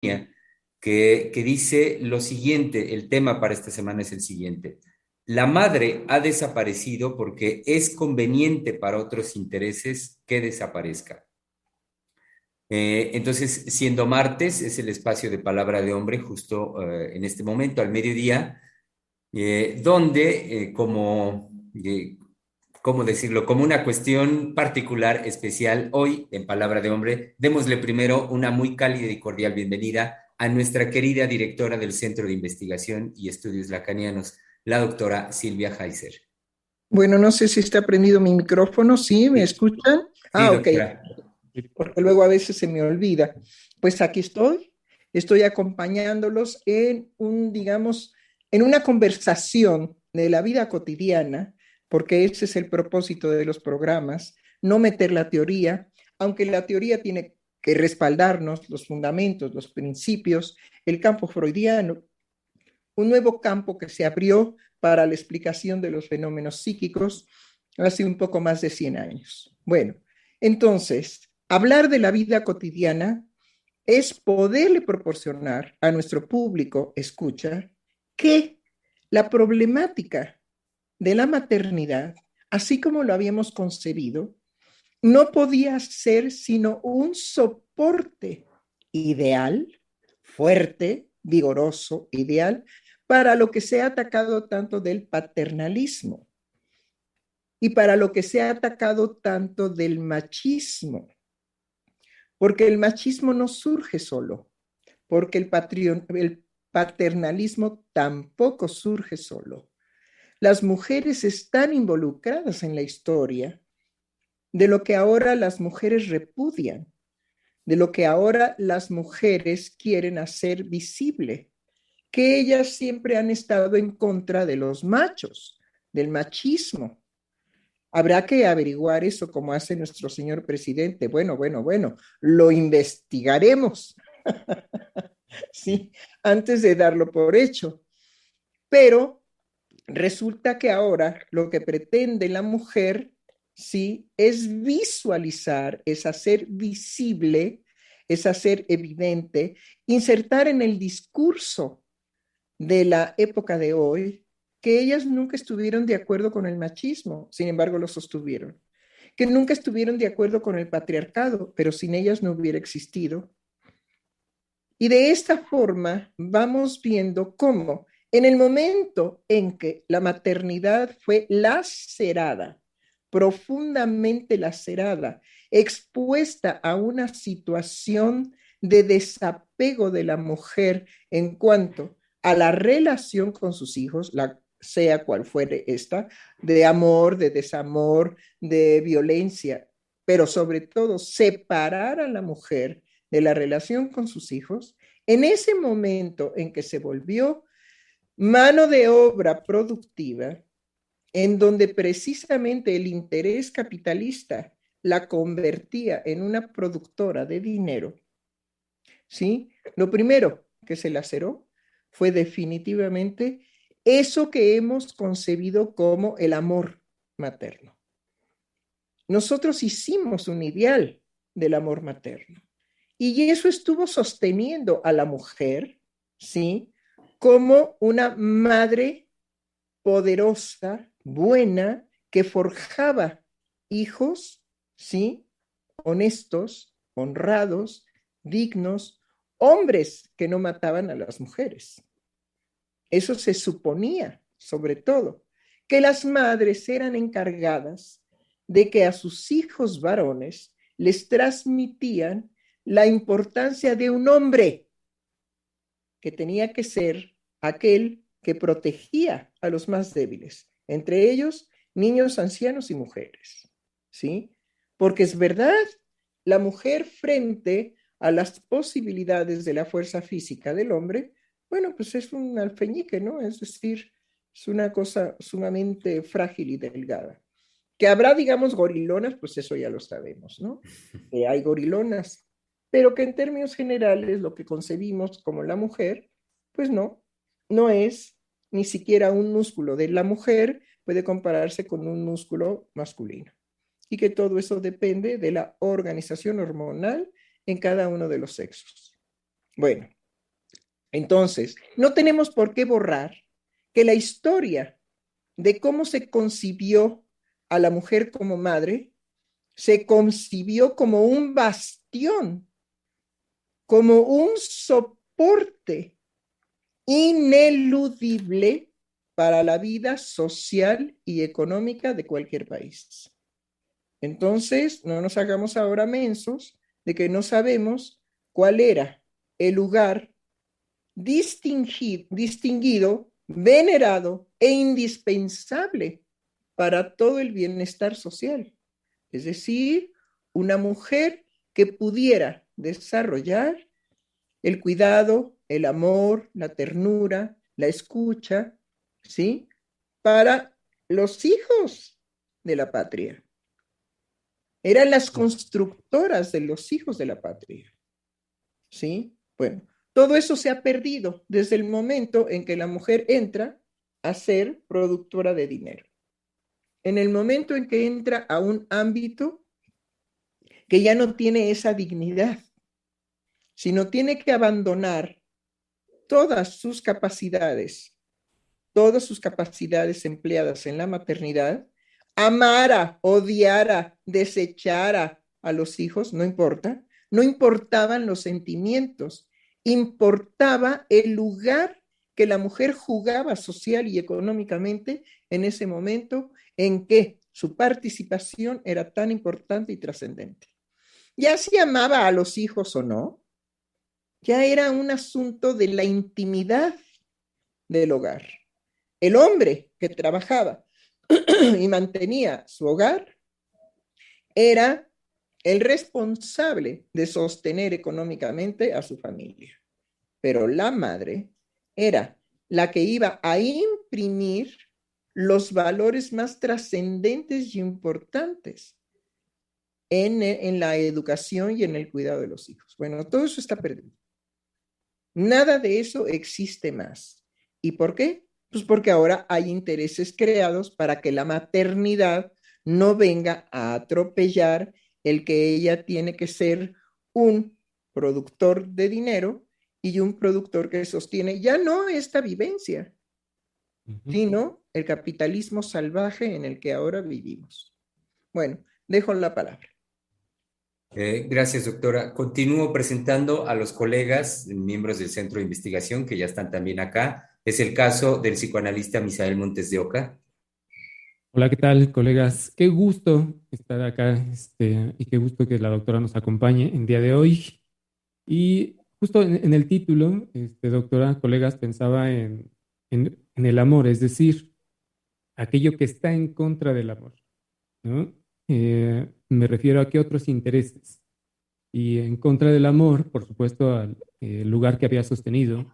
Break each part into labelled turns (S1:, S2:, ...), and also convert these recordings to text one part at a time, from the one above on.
S1: que, dice lo siguiente, el tema para esta semana es el siguiente. La madre ha desaparecido porque es conveniente para otros intereses que desaparezca. Eh, entonces, siendo martes, es el espacio de palabra de hombre justo eh, en este momento, al mediodía, eh, donde, como, ¿cómo decirlo? Como una cuestión particular, especial, hoy en palabra de hombre, démosle primero una muy cálida y cordial bienvenida a nuestra querida directora del Centro de Investigación y Estudios Lacanianos, la doctora Silvia Heiser.
S2: Bueno, no sé si está prendido mi micrófono, ¿sí? ¿Me escuchan? ah, ok. Porque luego a veces se me olvida. Pues aquí estoy, estoy acompañándolos en un, digamos, en una conversación de la vida cotidiana, porque ese es el propósito de los programas, no meter la teoría, aunque la teoría tiene que respaldarnos los fundamentos, los principios, el campo freudiano un nuevo campo que se abrió para la explicación de los fenómenos psíquicos hace un poco más de 100 años. Bueno, entonces, hablar de la vida cotidiana es poderle proporcionar a nuestro público escucha que la problemática de la maternidad, así como lo habíamos concebido, no podía ser sino un soporte ideal, fuerte, vigoroso, ideal, para lo que se ha atacado tanto del paternalismo y para lo que se ha atacado tanto del machismo. Porque el machismo no surge solo, porque el, paternalismo tampoco surge solo. Las mujeres están involucradas en la historia de lo que ahora las mujeres repudian, de lo que ahora las mujeres quieren hacer visible que ellas siempre han estado en contra de los machos, del machismo. Habrá que averiguar eso como hace nuestro señor presidente. Bueno, bueno, bueno, lo investigaremos. sí, antes de darlo por hecho. Pero resulta que ahora lo que pretende la mujer, sí, es visualizar, es hacer visible, es hacer evidente, insertar en el discurso de la época de hoy que ellas nunca estuvieron de acuerdo con el machismo, sin embargo lo sostuvieron, que nunca estuvieron de acuerdo con el patriarcado, pero sin ellas no hubiera existido. Y de esta forma vamos viendo cómo en el momento en que la maternidad fue lacerada, profundamente lacerada, expuesta a una situación de desapego de la mujer en cuanto a la relación con sus hijos, sea cual fuere esta, de amor, de desamor, de violencia, pero sobre todo separar a la mujer de la relación con sus hijos, en ese momento en que se volvió mano de obra productiva, en donde precisamente el interés capitalista la convertía en una productora de dinero, ¿sí? Lo primero que se laceró fue definitivamente eso que hemos concebido como el amor materno. Nosotros hicimos un ideal del amor materno y eso estuvo sosteniendo a la mujer, ¿sí? Como una madre poderosa, buena, que forjaba hijos, ¿sí? Honestos, honrados, dignos, hombres que no mataban a las mujeres. Eso se suponía, sobre todo, que las madres eran encargadas de que a sus hijos varones les transmitían la importancia de un hombre que tenía que ser aquel que protegía a los más débiles, entre ellos niños, ancianos y mujeres. ¿Sí? Porque es verdad, la mujer frente a las posibilidades de la fuerza física del hombre, bueno, pues es un alfeñique, ¿no? Es decir, es una cosa sumamente frágil y delgada. Que habrá, digamos, gorilonas, pues eso ya lo sabemos, ¿no? Que hay gorilonas, pero que en términos generales lo que concebimos como la mujer, pues no, no es ni siquiera un músculo de la mujer puede compararse con un músculo masculino. Y que todo eso depende de la organización hormonal en cada uno de los sexos. Bueno, entonces, no tenemos por qué borrar que la historia de cómo se concibió a la mujer como madre, se concibió como un bastión, como un soporte ineludible para la vida social y económica de cualquier país. Entonces, no nos hagamos ahora mensos de que no sabemos cuál era el lugar distinguido, distinguido venerado e indispensable para todo el bienestar social. Es decir, una mujer que pudiera desarrollar el cuidado, el amor, la ternura, la escucha, ¿sí? Para los hijos de la patria. Eran las constructoras de los hijos de la patria. ¿Sí? Bueno, todo eso se ha perdido desde el momento en que la mujer entra a ser productora de dinero. En el momento en que entra a un ámbito que ya no tiene esa dignidad, sino tiene que abandonar todas sus capacidades, todas sus capacidades empleadas en la maternidad, amara, odiara, desechara a los hijos, no importa, no importaban los sentimientos, importaba el lugar que la mujer jugaba social y económicamente en ese momento en que su participación era tan importante y trascendente. Ya si amaba a los hijos o no, ya era un asunto de la intimidad del hogar. El hombre que trabajaba y mantenía su hogar era el responsable de sostener económicamente a su familia. Pero la madre era la que iba a imprimir los valores más trascendentes y importantes en, en, la educación y en el cuidado de los hijos. Bueno, todo eso está perdido. Nada de eso existe más. ¿Y por qué? Pues porque ahora hay intereses creados para que la maternidad no venga a atropellar el que ella tiene que ser un productor de dinero y un productor que sostiene ya no esta vivencia, sino el capitalismo salvaje en el que ahora vivimos. Bueno, dejo la palabra.
S1: Gracias, doctora. Continúo presentando a los colegas, miembros del Centro de Investigación, que ya están también acá. Es el caso del psicoanalista Misael Montes de Oca.
S3: Hola, ¿qué tal, colegas? Qué gusto estar acá este, y qué gusto que la doctora nos acompañe en día de hoy. Y justo en, el título, este, doctora, colegas, pensaba en, en, el amor, es decir, aquello que está en contra del amor. ¿no? Eh, me refiero a qué otros intereses. Y en contra del amor, por supuesto, al lugar que había sostenido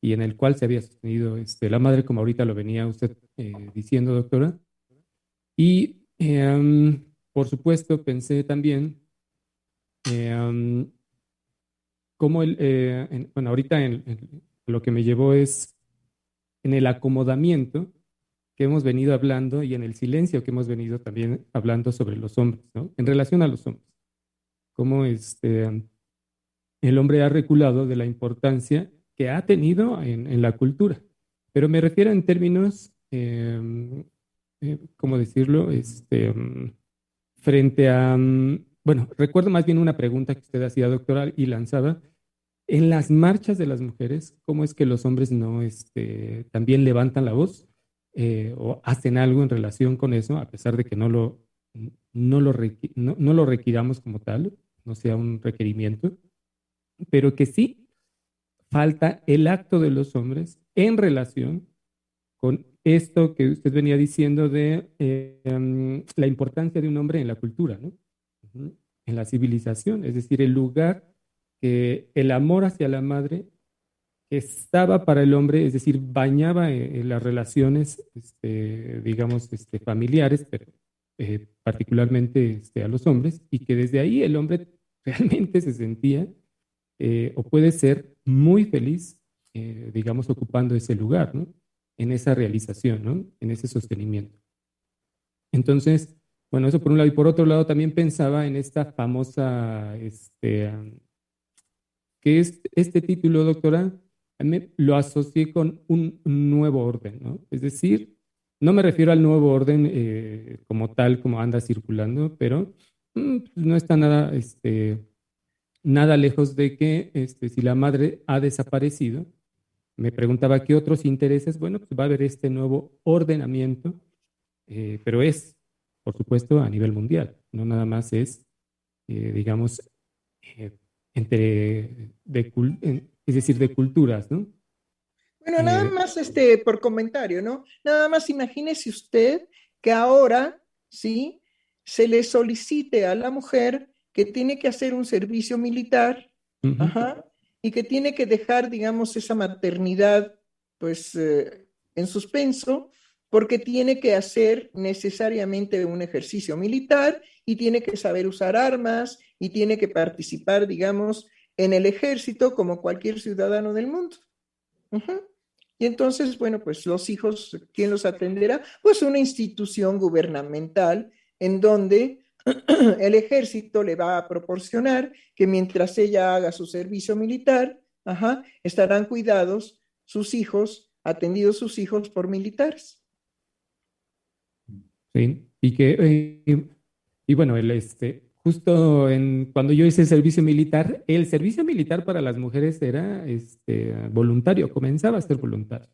S3: y en el cual se había sostenido este, la madre, como ahorita lo venía usted eh, diciendo, doctora y, em, por supuesto, pensé también em, cómo, el, eh, bueno, ahorita en, lo que me llevó es en el acomodamiento que hemos venido hablando y en el silencio que hemos venido también hablando sobre los hombres, ¿no? En relación a los hombres. Cómo este, el hombre ha reculado de la importancia que ha tenido en, la cultura. Pero me refiero en términos eh, eh, ¿cómo decirlo? Este, frente a, bueno, recuerdo más bien una pregunta que usted hacía, doctora, y lanzaba. En las marchas de las mujeres, ¿cómo es que los hombres no este, también levantan la voz eh, o hacen algo en relación con eso, a pesar de que no lo, no lo, no lo requiramos como tal, no sea un requerimiento, pero que sí falta el acto de los hombres en relación con esto que usted venía diciendo de eh, em, la importancia de un hombre en la cultura, en la civilización, es decir, el lugar que el amor hacia la madre estaba para el hombre, es decir, bañaba eh, en las relaciones, este, digamos, este, familiares, pero, eh, particularmente este, a los hombres, y que desde ahí el hombre realmente se sentía o puede ser muy feliz, digamos, ocupando ese lugar, ¿no? en esa realización, ¿no? en ese sostenimiento. Entonces, bueno, eso por un lado. Y por otro lado, también pensaba en esta famosa este, que este título, doctora, lo asocié con un nuevo orden, ¿no? Es decir, no me refiero al nuevo orden eh, como tal, como anda circulando, pero mm, pues, no está nada, este, nada lejos de que este, si la madre ha desaparecido, me preguntaba qué otros intereses, bueno, pues va a haber este nuevo ordenamiento, eh, pero es, por supuesto, a nivel mundial, no nada más es, eh, digamos, entre, de, es decir, de culturas, ¿no?
S2: Bueno, nada eh, más este, por comentario, ¿no? Nada más imagínese usted que ahora, ¿sí? Se le solicite a la mujer que tiene que hacer un servicio militar, y que tiene que dejar, digamos, esa maternidad, pues, eh, en suspenso, porque tiene que hacer necesariamente un ejercicio militar y tiene que saber usar armas y tiene que participar, digamos, en el ejército como cualquier ciudadano del mundo. Y entonces, bueno, pues los hijos, ¿quién los atenderá? Pues una institución gubernamental en donde el ejército le va a proporcionar que mientras ella haga su servicio militar, estarán cuidados sus hijos, atendidos sus hijos por militares.
S3: Sí, y que, eh, y bueno, el, este, justo en, cuando yo hice el servicio militar, el servicio militar para las mujeres era este, voluntario, comenzaba a ser voluntario.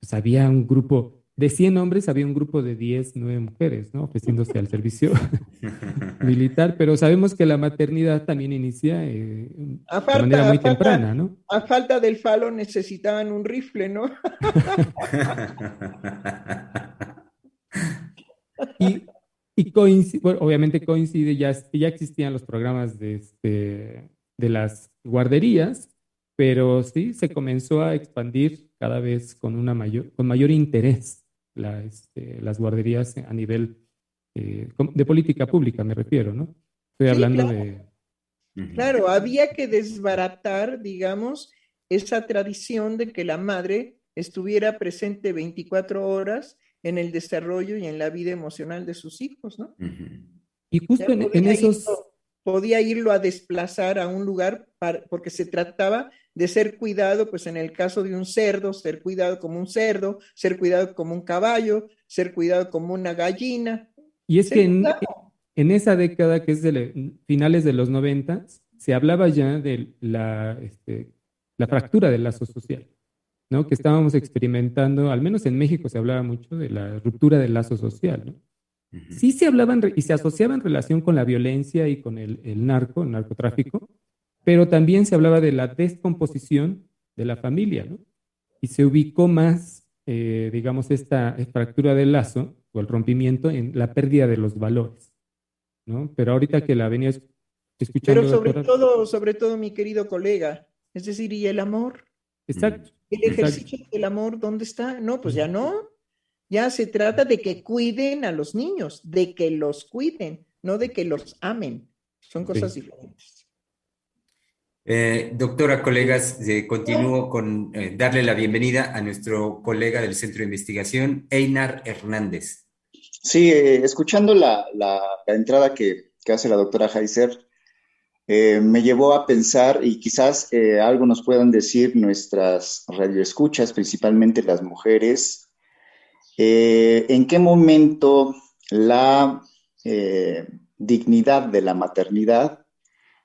S3: Pues había un grupo de 100 hombres, había un grupo de 10, 9 mujeres, ¿no? Ofreciéndose al servicio militar, pero sabemos que la maternidad también inicia eh, de manera muy temprana, ¿no?
S2: A falta del falo necesitaban un rifle, ¿no?
S3: y, y coincide, obviamente coincide, ya, ya existían los programas de, este, de las guarderías, pero sí se comenzó a expandir cada vez con, una mayor, con mayor interés la, este, las guarderías a nivel eh, de política pública, me refiero, ¿no? Estoy hablando de...
S2: Claro, había que desbaratar, digamos, esa tradición de que la madre estuviera presente 24 horas en el desarrollo y en la vida emocional de sus hijos, ¿no?
S3: Y justo en, esos...
S2: podía irlo a desplazar a un lugar porque se trataba de ser cuidado, pues en el caso de un cerdo, ser cuidado como un cerdo, ser cuidado como un caballo, ser cuidado como una gallina.
S3: Y es que en, esa década, que es de finales de los 90, se hablaba ya de la, este, la fractura del lazo social. ¿No? que estábamos experimentando, al menos en México se hablaba mucho de la ruptura del lazo social. ¿no? Sí se hablaban y se asociaba en relación con la violencia y con el, narco, el narcotráfico, pero también se hablaba de la descomposición de la familia, ¿no? Y se ubicó más, eh, digamos, esta fractura del lazo o el rompimiento en la pérdida de los valores, ¿no? Pero ahorita que la venía escuchando...
S2: Pero sobre todo, sobre todo, mi querido colega, es decir, ¿y el amor?
S3: Exacto.
S2: ¿El ejercicio del amor dónde está? No, pues ya no. Ya se trata de que cuiden a los niños, de que los cuiden, no de que los amen. Son cosas diferentes.
S1: Eh, doctora, colegas, eh, continúo con eh, darle la bienvenida a nuestro colega del Centro de Investigación, Einar Hernández.
S4: Sí, escuchando la, entrada que, que, hace la doctora Heiser, eh, me llevó a pensar, y quizás eh, algo nos puedan decir nuestras radioescuchas, principalmente las mujeres, eh, en qué momento la dignidad de la maternidad,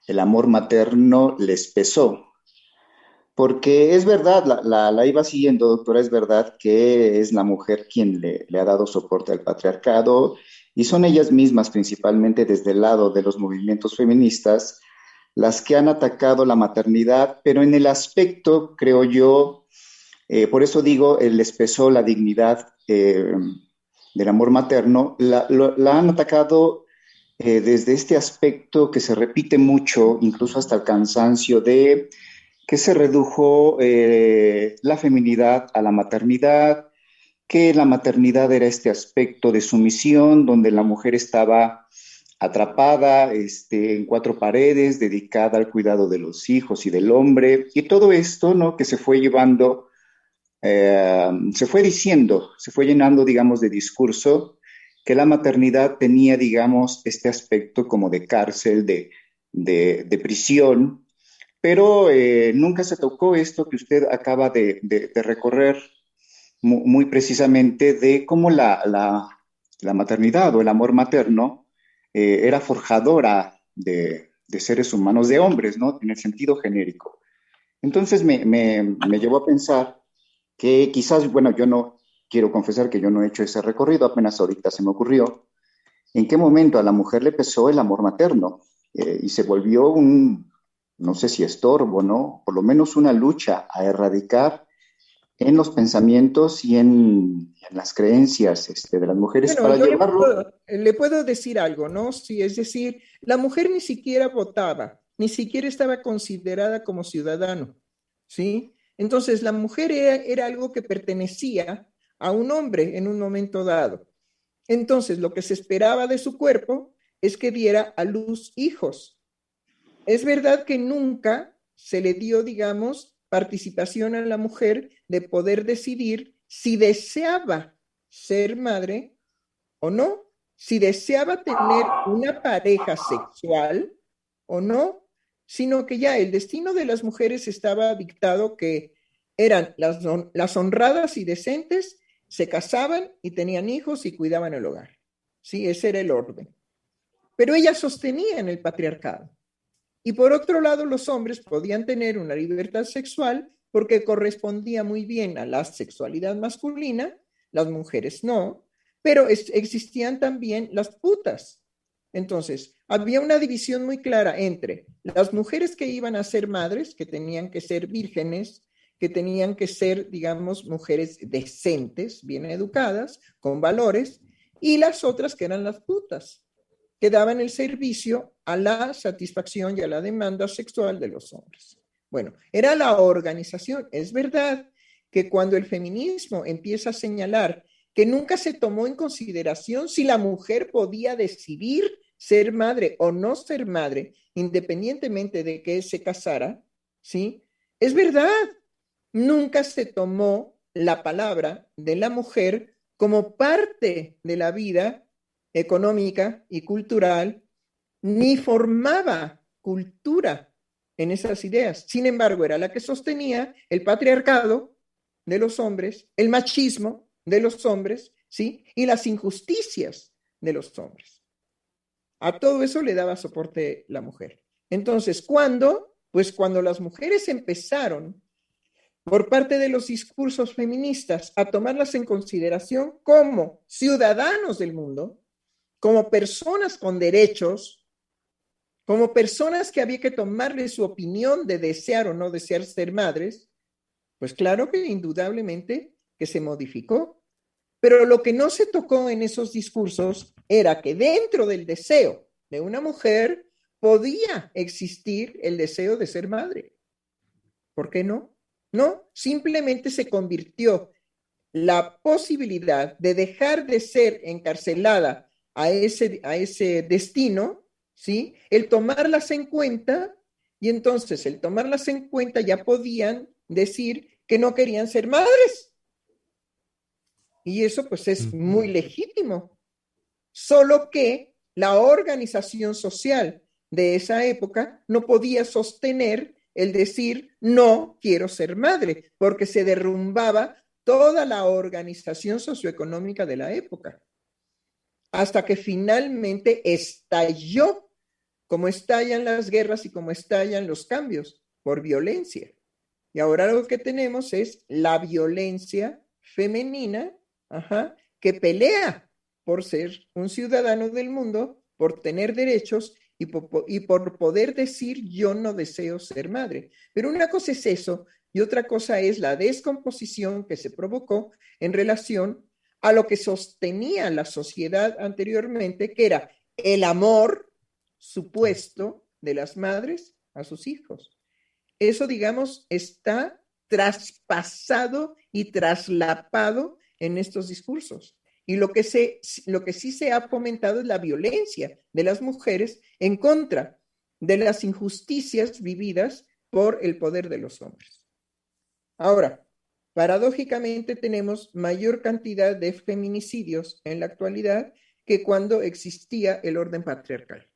S4: el amor materno les pesó. Porque es verdad, la, iba siguiendo, doctora, es verdad que es la mujer quien le, le ha dado soporte al patriarcado y son ellas mismas, principalmente desde el lado de los movimientos feministas, las que han atacado la maternidad, pero en el aspecto, creo yo, eh, por eso digo, el espesó la dignidad eh, del amor materno, la, han atacado eh, desde este aspecto que se repite mucho, incluso hasta el cansancio, de que se redujo la feminidad a la maternidad, que la maternidad era este aspecto de sumisión, donde la mujer estaba atrapada este, en cuatro paredes, dedicada al cuidado de los hijos y del hombre, y todo esto, ¿no? Que se fue llevando, eh, se fue diciendo, se fue llenando, digamos, de discurso, que la maternidad tenía, digamos, este aspecto como de cárcel, de, de, prisión, pero eh, nunca se tocó esto que usted acaba de, recorrer muy, precisamente de cómo la, maternidad o el amor materno eh, era forjadora de, seres humanos, de hombres, ¿no? En el sentido genérico. Entonces me, me llevó a pensar que quizás, bueno, yo no quiero confesar que yo no he hecho ese recorrido, apenas ahorita se me ocurrió, en qué momento a la mujer le pesó el amor materno eh, y se volvió un, no sé si estorbo, ¿no? Por lo menos una lucha a erradicar en los pensamientos y en, las creencias este, de las mujeres para llevarlo.
S2: Le puedo, decir algo, ¿no? Sí, es decir, la mujer ni siquiera votaba, ni siquiera estaba considerada como ciudadano, ¿sí? Entonces, la mujer era algo que pertenecía a un hombre en un momento dado. Entonces, lo que se esperaba de su cuerpo es que diera a luz hijos. Es verdad que nunca se le dio, digamos, participación a la mujer de poder decidir si deseaba ser madre o no, si deseaba tener una pareja sexual o no, sino que ya el destino de las mujeres estaba dictado que eran las, las honradas y decentes, se casaban y tenían hijos y cuidaban el hogar. Sí, ese era el orden. Pero ellas sostenían el patriarcado. Y por otro lado, los hombres podían tener una libertad sexual porque correspondía muy bien a la sexualidad masculina, las mujeres no, pero existían también las putas. Entonces, había una división muy clara entre las mujeres que iban a ser madres, que tenían que ser vírgenes, que tenían que ser, digamos, mujeres decentes, bien educadas, con valores, y las otras que eran las putas, que daban el servicio a la satisfacción y a la demanda sexual de los hombres. Bueno, era la organización. Es verdad que cuando el feminismo empieza a señalar que nunca se tomó en consideración si la mujer podía decidir ser madre o no ser madre, independientemente de que se casara, ¿sí? Es verdad, nunca se tomó la palabra de la mujer como parte de la vida económica y cultural, ni formaba cultura en esas ideas. Sin embargo, era la que sostenía el patriarcado de los hombres, el machismo de los hombres, ¿sí? Y las injusticias de los hombres. A todo eso le daba soporte la mujer. Entonces, ¿cuándo? Pues cuando las mujeres empezaron por parte de los discursos feministas a tomarlas en consideración como ciudadanos del mundo, como personas con derechos, como personas que había que tomarle su opinión de desear o no desear ser madres, pues claro que indudablemente que se modificó. Pero lo que no se tocó en esos discursos era que dentro del deseo de una mujer podía existir el deseo de ser madre. ¿Por qué no? No, simplemente se convirtió la posibilidad de dejar de ser encarcelada a ese, a ese destino, ¿sí? El tomarlas en cuenta y entonces el tomarlas en cuenta ya podían decir que no querían ser madres. Y eso pues es muy legítimo. Solo que la organización social de esa época no podía sostener el decir no quiero ser madre, porque se derrumbaba toda la organización socioeconómica de la época, hasta que finalmente estalló, como estallan las guerras y como estallan los cambios, por violencia. Y ahora lo que tenemos es la violencia femenina, que pelea por ser un ciudadano del mundo, por tener derechos y por, poder decir yo no deseo ser madre. Pero una cosa es eso y otra cosa es la descomposición que se provocó en relación a lo que sostenía la sociedad anteriormente, que era el amor supuesto de las madres a sus hijos. Eso, digamos, está traspasado y traslapado en estos discursos. Y lo que, se, lo que sí se ha fomentado es la violencia de las mujeres en contra de las injusticias vividas por el poder de los hombres. Ahora, paradójicamente tenemos mayor cantidad de feminicidios en la actualidad que cuando existía el orden patriarcal.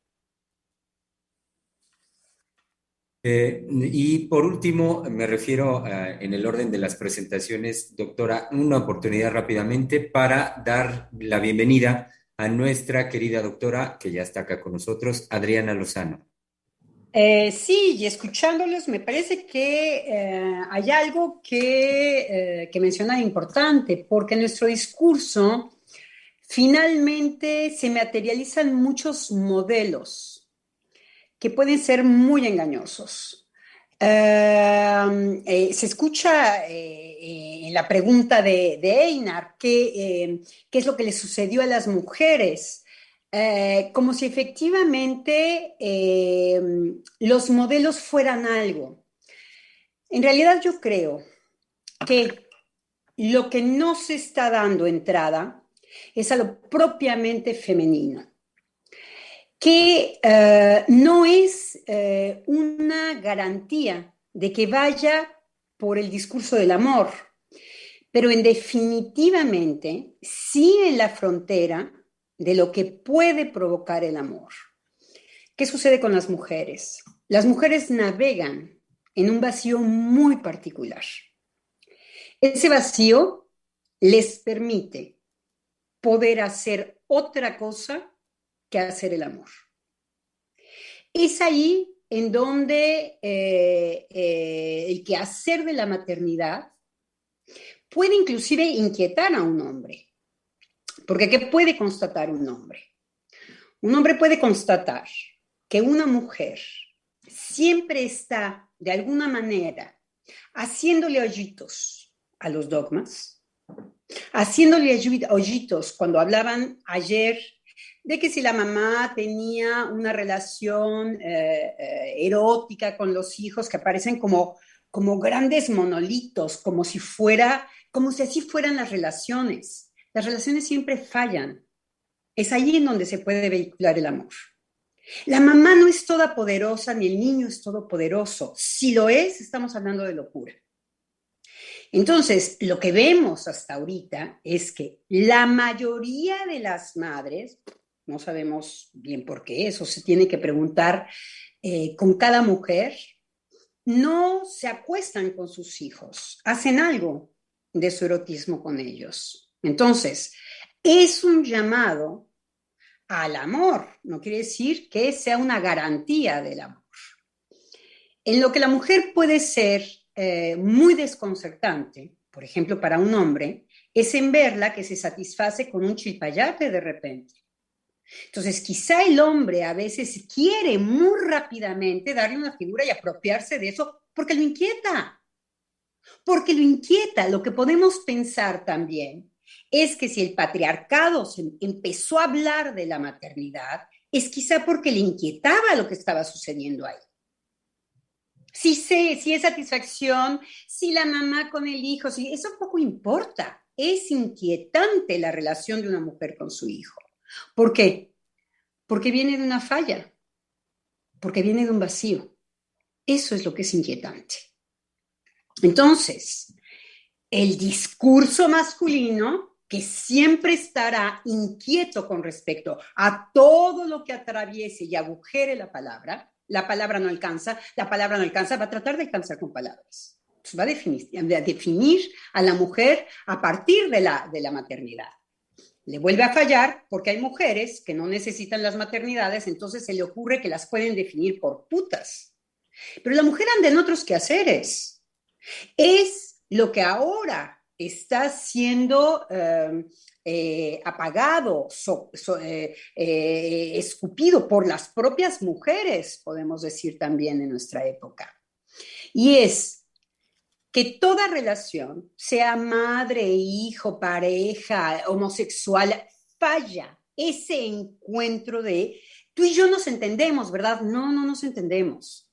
S1: Eh, y por último, me refiero en el orden de las presentaciones, doctora, una oportunidad rápidamente para dar la bienvenida a nuestra querida doctora, que ya está acá con nosotros, Adriana Lozano.
S5: Eh, sí, y escuchándolos me parece que eh, hay algo que, eh, que mencionar importante, porque nuestro discurso finalmente se materializan muchos modelos que pueden ser muy engañosos. se escucha en la pregunta de, de Einar qué es lo que le sucedió a las mujeres eh, como si efectivamente eh, los modelos fueran algo. En realidad yo creo que lo que no se está dando entrada es a lo propiamente femenino, que eh, no es una garantía de que vaya por el discurso del amor, pero en definitivamente sí en la frontera de lo que puede provocar el amor. ¿Qué sucede con las mujeres? Las mujeres navegan en un vacío muy particular. Ese vacío les permite poder hacer otra cosa que hacer el amor. Es ahí en donde eh, eh, el quehacer de la maternidad puede inclusive inquietar a un hombre. Porque ¿qué puede constatar un hombre? Un hombre puede constatar que una mujer siempre está, de alguna manera, haciéndole hoyitos a los dogmas, haciéndole hoyitos cuando hablaban ayer de que si la mamá tenía una relación eh, eh, erótica con los hijos que aparecen como, como grandes monolitos, como si fuera, como si así fueran las relaciones. Las relaciones siempre fallan. Es allí en donde se puede vehicular el amor. La mamá no es toda poderosa ni el niño es todopoderoso. Si lo es, estamos hablando de locura. Entonces, lo que vemos hasta ahorita es que la mayoría de las madres, no sabemos bien por qué, eso se tiene que preguntar eh, con cada mujer, no se acuestan con sus hijos, hacen algo de su erotismo con ellos. Entonces, es un llamado al amor, no quiere decir que sea una garantía del amor. En lo que la mujer puede ser eh, muy desconcertante, por ejemplo, para un hombre, es en verla que se satisface con un chilpayate de repente. Entonces, quizá el hombre a veces quiere muy rápidamente darle una figura y apropiarse de eso porque lo inquieta. Porque lo inquieta. Lo que podemos pensar también es que si el patriarcado empezó a hablar de la maternidad, es quizá porque le inquietaba lo que estaba sucediendo ahí. Si, sé, si es satisfacción, si la mamá con el hijo, si, eso poco importa. Es inquietante la relación de una mujer con su hijo. ¿Por qué? Porque viene de una falla, porque viene de un vacío. Eso es lo que es inquietante. Entonces, el discurso masculino que siempre estará inquieto con respecto a todo lo que atraviese y agujere la palabra, la palabra no alcanza, la palabra no alcanza, va a tratar de alcanzar con palabras. va a definir, a la mujer a partir de la, de la maternidad. Le vuelve a fallar porque hay mujeres que no necesitan las maternidades, entonces se le ocurre que las pueden definir por putas. Pero la mujer anda en otros quehaceres. Es lo que ahora está siendo em, eh, apagado, eh, eh, escupido por las propias mujeres, podemos decir también en nuestra época. Y es que toda relación, sea madre, hijo, pareja, homosexual, falla ese encuentro de tú y yo nos entendemos, ¿verdad? No, no nos entendemos.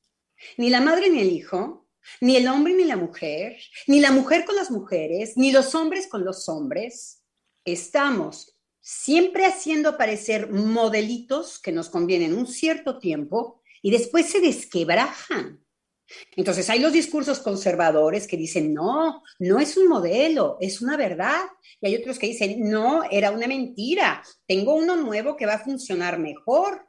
S5: Ni la madre ni el hijo ni el hombre ni la mujer, ni la mujer con las mujeres, ni los hombres con los hombres. Estamos siempre haciendo aparecer modelitos que nos convienen un cierto tiempo y después se desquebrajan. Entonces hay los discursos conservadores que dicen, no, no es un modelo, es una verdad. Y hay otros que dicen, no, era una mentira, tengo uno nuevo que va a funcionar mejor.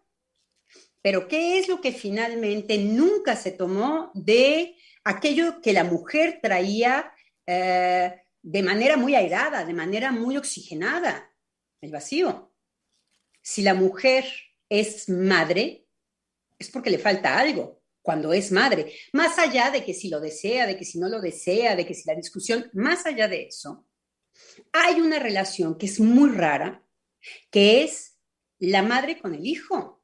S5: Pero ¿qué es lo que finalmente nunca se tomó de aquello que la mujer traía eh, de manera muy airada, de manera muy oxigenada? El vacío. Si la mujer es madre, es porque le falta algo cuando es madre. Más allá de que si lo desea, de que si no lo desea, de que si la discusión, más allá de eso, hay una relación que es muy rara, que es la madre con el hijo.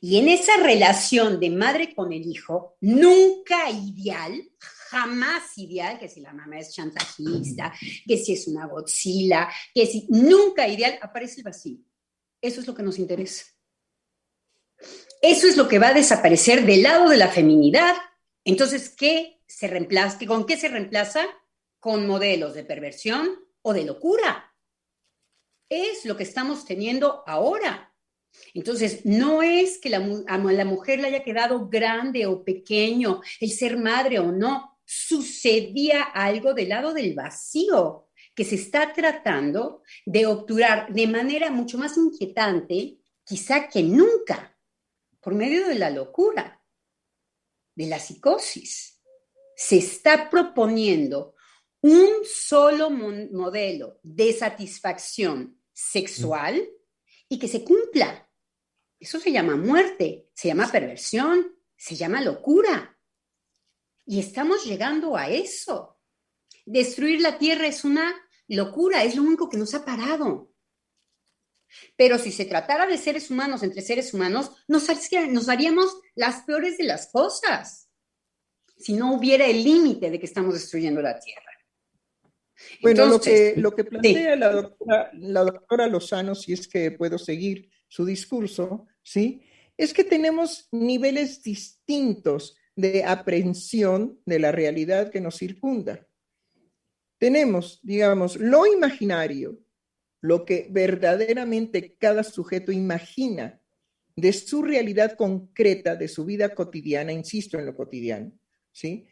S5: Y en esa relación de madre con el hijo, nunca ideal, jamás ideal, que si la mamá es chantajista, que si es una Godzilla, que si nunca ideal, aparece el vacío. Eso es lo que nos interesa. Eso es lo que va a desaparecer del lado de la feminidad. Entonces, ¿qué se reemplaza? ¿Con qué se reemplaza? Con modelos de perversión o de locura. Es lo que estamos teniendo ahora. Entonces, no es que la, a la mujer le haya quedado grande o pequeño el ser madre o no. Sucedía algo del lado del vacío que se está tratando de obturar de manera mucho más inquietante, quizá que nunca, por medio de la locura, de la psicosis. Se está proponiendo un solo modelo de satisfacción sexual y que se cumpla. Eso se llama muerte, se llama perversión, se llama locura. Y estamos llegando a eso. Destruir la tierra es una locura, es lo único que nos ha parado. Pero si se tratara de seres humanos entre seres humanos, nos, nos haríamos las peores de las cosas, si no hubiera el límite de que estamos destruyendo la Tierra.
S2: Bueno, lo, que, lo que plantea la, doctora, la doctora Lozano, si es que puedo seguir su discurso, ¿sí? Es que tenemos niveles distintos de aprehensión de la realidad que nos circunda. Tenemos, digamos, lo imaginario, lo que verdaderamente cada sujeto imagina de su realidad concreta, de su vida cotidiana, insisto en lo cotidiano, ¿sí?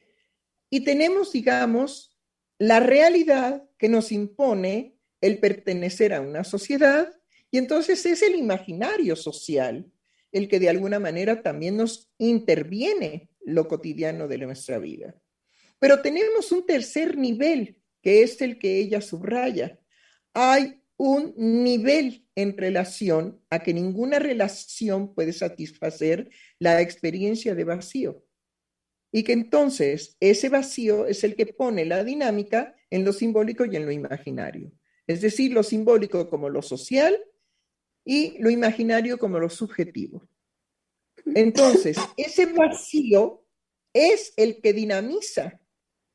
S2: Y tenemos, digamos, la realidad que nos impone el pertenecer a una sociedad, y entonces es el imaginario social el que de alguna manera también nos interviene lo cotidiano de nuestra vida. Pero tenemos un tercer nivel que es el que ella subraya. Hay un nivel en relación a que ninguna relación puede satisfacer la experiencia de vacío. Y que entonces ese vacío es el que pone la dinámica en lo simbólico y en lo imaginario. Es decir, lo simbólico como lo social y lo imaginario como lo subjetivo. Entonces, ese vacío es el que dinamiza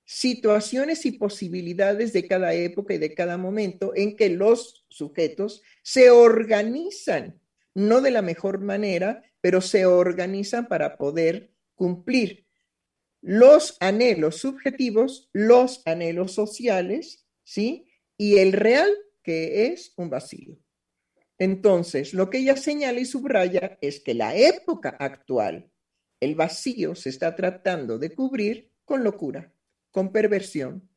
S2: situaciones y posibilidades de cada época y de cada momento en que los sujetos se organizan, no de la mejor manera, pero se organizan para poder cumplir los anhelos subjetivos, los anhelos sociales, ¿sí? Y el real, que es un vacío. Entonces, lo que ella señala y subraya es que la época actual, el vacío se está tratando de cubrir con locura con perversión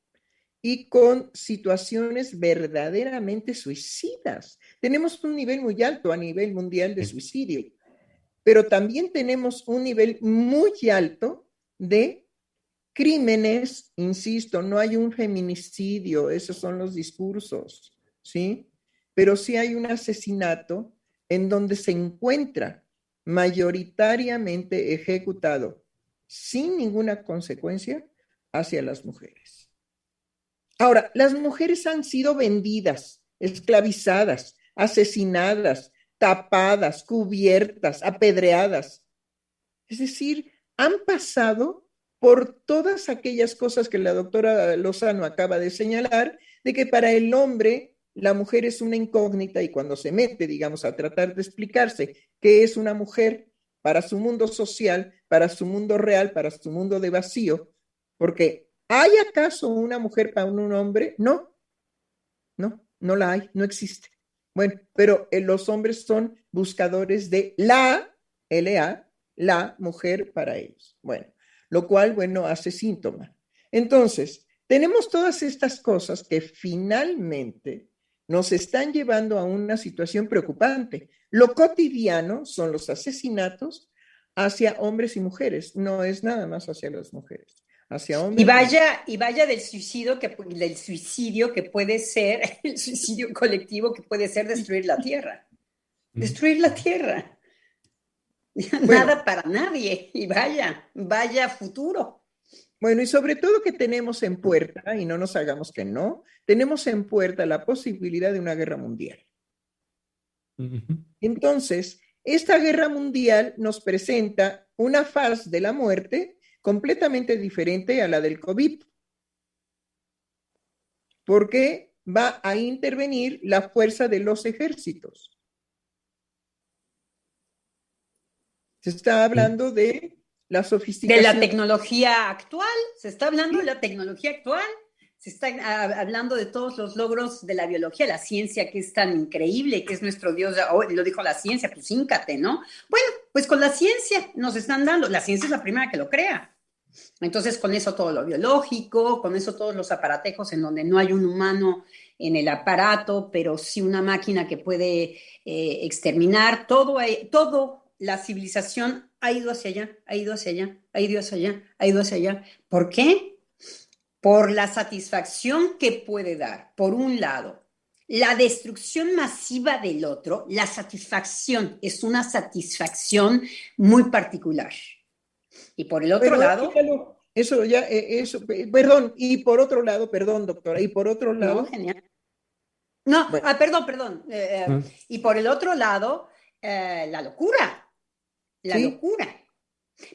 S2: y con situaciones verdaderamente suicidas. Tenemos un nivel muy alto a nivel mundial de suicidio, pero también tenemos un nivel muy alto de crímenes, insisto, no hay un feminicidio, esos son los discursos, ¿sí? Pero sí hay un asesinato en donde se encuentra mayoritariamente ejecutado sin ninguna consecuencia hacia las mujeres. Ahora, las mujeres han sido vendidas, esclavizadas, asesinadas, tapadas, cubiertas, apedreadas. Es decir, han pasado por todas aquellas cosas que la doctora Lozano acaba de señalar, de que para el hombre la mujer es una incógnita y cuando se mete, digamos, a tratar de explicarse qué es una mujer para su mundo social, para su mundo real, para su mundo de vacío, porque ¿hay acaso una mujer para un hombre? No, no, no la hay, no existe. Bueno, pero eh, los hombres son buscadores de la, LA, la mujer para ellos. Bueno, lo cual, bueno, hace síntoma. Entonces, tenemos todas estas cosas que finalmente nos están llevando a una situación preocupante. Lo cotidiano son los asesinatos hacia hombres y mujeres, no es nada más hacia las mujeres. Hacia hombres.
S5: Y vaya, y vaya del suicidio que del suicidio que puede ser, el suicidio colectivo que puede ser destruir la tierra. Destruir la tierra. Nada para nadie. Y vaya, vaya futuro.
S2: Bueno, y sobre todo que tenemos en puerta, y no nos hagamos que no, tenemos en puerta la posibilidad de una guerra mundial. Entonces, esta guerra mundial nos presenta una faz de la muerte completamente diferente a la del COVID, porque va a intervenir la fuerza de los ejércitos. Se está hablando de la sofisticación.
S5: De la tecnología actual, se está hablando de la tecnología actual, se está hablando de todos los logros de la biología, la ciencia que es tan increíble, que es nuestro Dios, oh, lo dijo la ciencia, pues íncate, ¿no? Bueno, pues con la ciencia nos están dando, la ciencia es la primera que lo crea. Entonces, con eso todo lo biológico, con eso todos los aparatejos en donde no hay un humano en el aparato, pero sí una máquina que puede eh, exterminar, todo, todo la civilización ha ido hacia allá, ha ido hacia allá, ha ido hacia allá, ha ido hacia allá. ¿Por qué? Por la satisfacción que puede dar, por un lado, la destrucción masiva del otro, la satisfacción es una satisfacción muy particular. Y por el otro lado...
S2: eso ya, eh, eso, perdón, y por otro lado, perdón, doctora, y por otro lado...
S5: No, genial. No, ah, perdón, perdón. Eh, eh. Y por el otro lado, la locura la locura.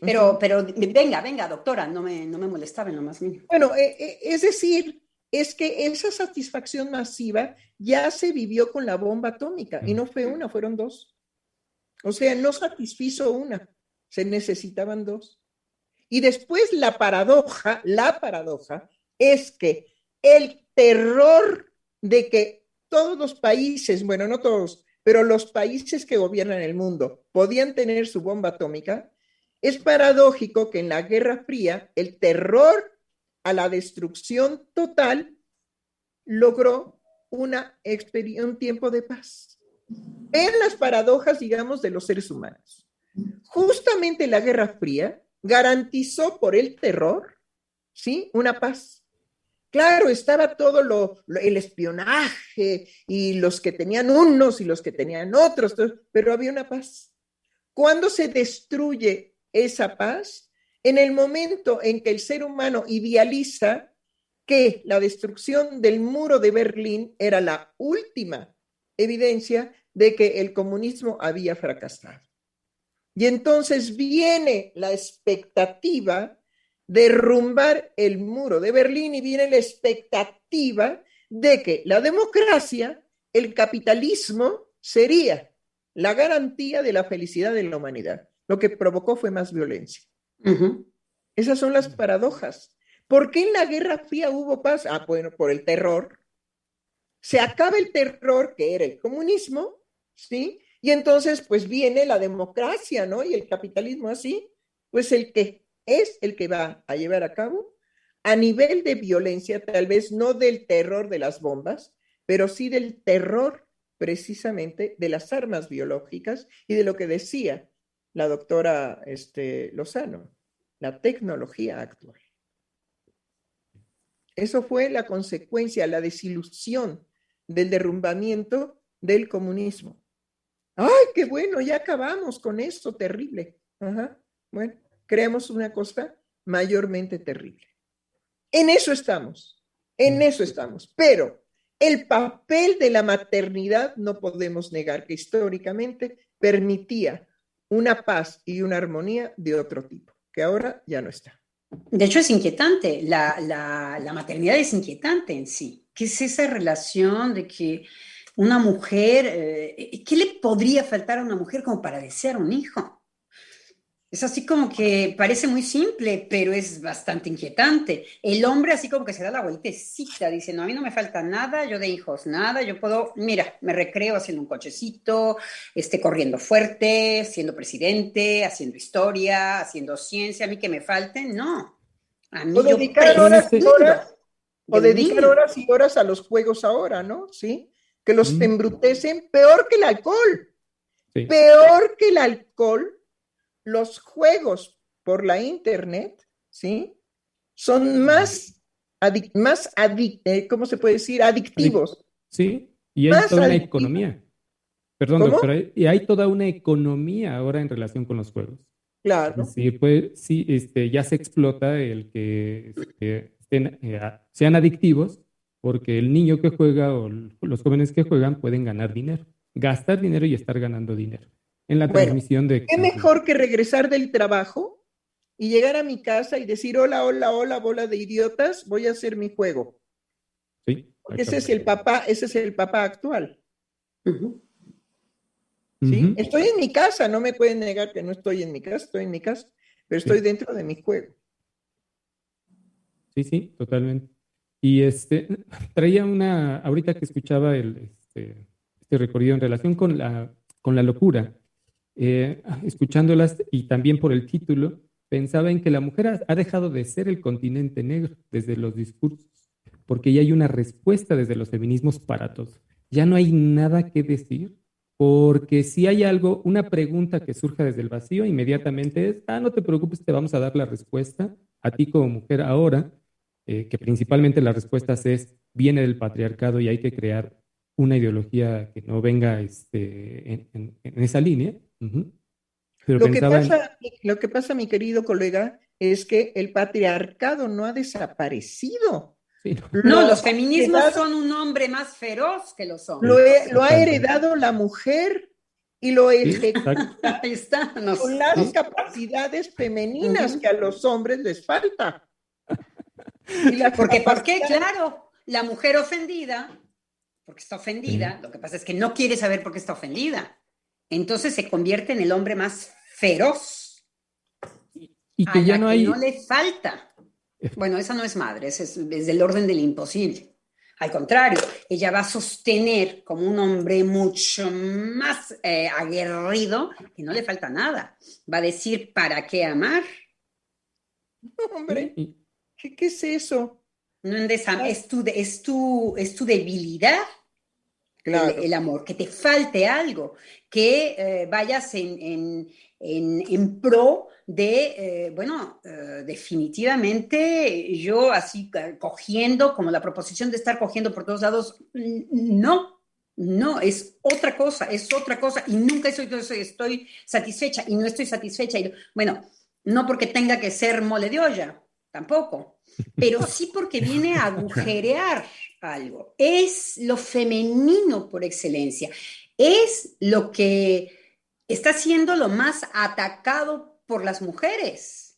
S5: Pero, pero venga, venga, doctora, no me, no me molestaba en lo más mínimo.
S2: Bueno, eh, eh, es decir, es que esa satisfacción masiva ya se vivió con la bomba atómica y no fue una, fueron dos. O sea, no satisfizo una, se necesitaban dos. Y después la paradoja, la paradoja es que el terror de que todos los países, bueno, no todos, pero los países que gobiernan el mundo podían tener su bomba atómica, es paradójico que en la Guerra Fría el terror a la destrucción total logró una un tiempo de paz. Vean las paradojas, digamos, de los seres humanos. Justamente la Guerra Fría garantizó por el terror, ¿sí? Una paz. Claro, estaba todo lo, el espionaje y los que tenían unos y los que tenían otros, pero había una paz. ¿Cuándo se destruye esa paz? En el momento en que el ser humano idealiza que la destrucción del muro de Berlín era la última evidencia de que el comunismo había fracasado. Y entonces viene la expectativa derrumbar el muro de Berlín y viene la expectativa de que la democracia, el capitalismo, sería la garantía de la felicidad de la humanidad. Lo que provocó fue más violencia. Esas son las paradojas. ¿Por qué en la Guerra Fría hubo paz? Ah, bueno, por el terror. Se acaba el terror, que era el comunismo, ¿sí? Y entonces, pues viene la democracia, ¿no? Y el capitalismo así, pues el que es el que va a llevar a cabo a nivel de violencia, tal vez no del terror de las bombas, pero sí del terror precisamente de las armas biológicas y de lo que decía la doctora este, Lozano, la tecnología actual. Eso fue la consecuencia, la desilusión del derrumbamiento del comunismo. ¡Ay, qué bueno! Ya acabamos con esto terrible. Ajá. Bueno, creamos una cosa mayormente terrible. En eso estamos, en eso estamos. Pero el papel de la maternidad no podemos negar que históricamente permitía una paz y una armonía de otro tipo, que ahora ya no está.
S5: De hecho, es inquietante, la, maternidad es inquietante en sí. ¿Qué es esa relación de que una mujer, eh, qué le podría faltar a una mujer como para desear un hijo? Es así como que parece muy simple, pero es bastante inquietante. El hombre así como que se da la vueltecita, dice, no, a mí no me falta nada, yo de hijos nada, yo puedo, mira, me recreo haciendo un cochecito, este, corriendo fuerte, siendo presidente, haciendo historia, haciendo ciencia, a mí que me falten, no.
S2: A mí o dedicar horas y horas, o dedicar horas y horas a los juegos ahora, ¿no? Sí. que los mm. embrutecen peor que el alcohol. Peor que el alcohol, los juegos por la internet, ¿sí? Son más, más eh, ¿cómo se puede decir? Adictivos.
S3: Sí, y hay toda una economía. Perdón, doctora, y hay toda una economía ahora en relación con los juegos.
S2: Claro.
S3: Sí, pues sí, este, ya se explota el que este, eh, sean adictivos porque el niño que juega o los jóvenes que juegan pueden ganar dinero, gastar dinero y estar ganando dinero. En la transmisión de...
S2: ¿Qué mejor que regresar del trabajo y llegar a mi casa y decir, hola, hola, hola, bola de idiotas, voy a hacer mi juego?
S3: Sí.
S2: Porque ese es el papá, ese es el papá actual. ¿Sí? Estoy en mi casa, no me pueden negar que no estoy en mi casa, estoy en mi casa, pero estoy dentro de mi juego.
S3: Sí, sí, totalmente. Y este, traía una, ahorita que escuchaba el, este, este recorrido en relación con la, con la locura, eh, escuchándolas y también por el título, pensaba en que la mujer ha, dejado de ser el continente negro desde los discursos, porque ya hay una respuesta desde los feminismos para todos. Ya no hay nada que decir, porque si hay algo, una pregunta que surja desde el vacío, inmediatamente es, ah, no te preocupes, te vamos a dar la respuesta a ti como mujer ahora, eh, que principalmente las respuestas es, viene del patriarcado y hay que crear una ideología que no venga este, en, esa línea.
S2: Lo, que pasa, lo que pasa, mi querido colega, es que el patriarcado no ha desaparecido.
S5: no. los feminismos son un hombre más feroz que los
S2: hombres. Lo, ha heredado la mujer y lo ejecuta con las capacidades femeninas que a los hombres les falta.
S5: Porque, ¿por qué? Claro, la mujer ofendida, porque está ofendida, lo que pasa es que no quiere saber por qué está ofendida. Entonces se convierte en el hombre más feroz.
S3: Y, que ya no hay.
S5: no le falta. Bueno, esa no es madre, es, es del orden del imposible. Al contrario, ella va a sostener como un hombre mucho más eh, aguerrido que no le falta nada. Va a decir, ¿para qué amar?
S2: Hombre, ¿Qué, es eso?
S5: No es, tu, es, tu, es tu debilidad, el, amor, que te falte algo, que eh, vayas en, pro de, eh, bueno, eh, definitivamente yo así cogiendo, como la proposición de estar cogiendo por todos lados, no, no, es otra cosa, es otra cosa y nunca estoy, estoy satisfecha y no estoy satisfecha. Y, bueno, no porque tenga que ser mole de olla, tampoco, pero sí porque viene a agujerear algo. Es lo femenino por excelencia, es lo que está siendo lo más atacado por las mujeres.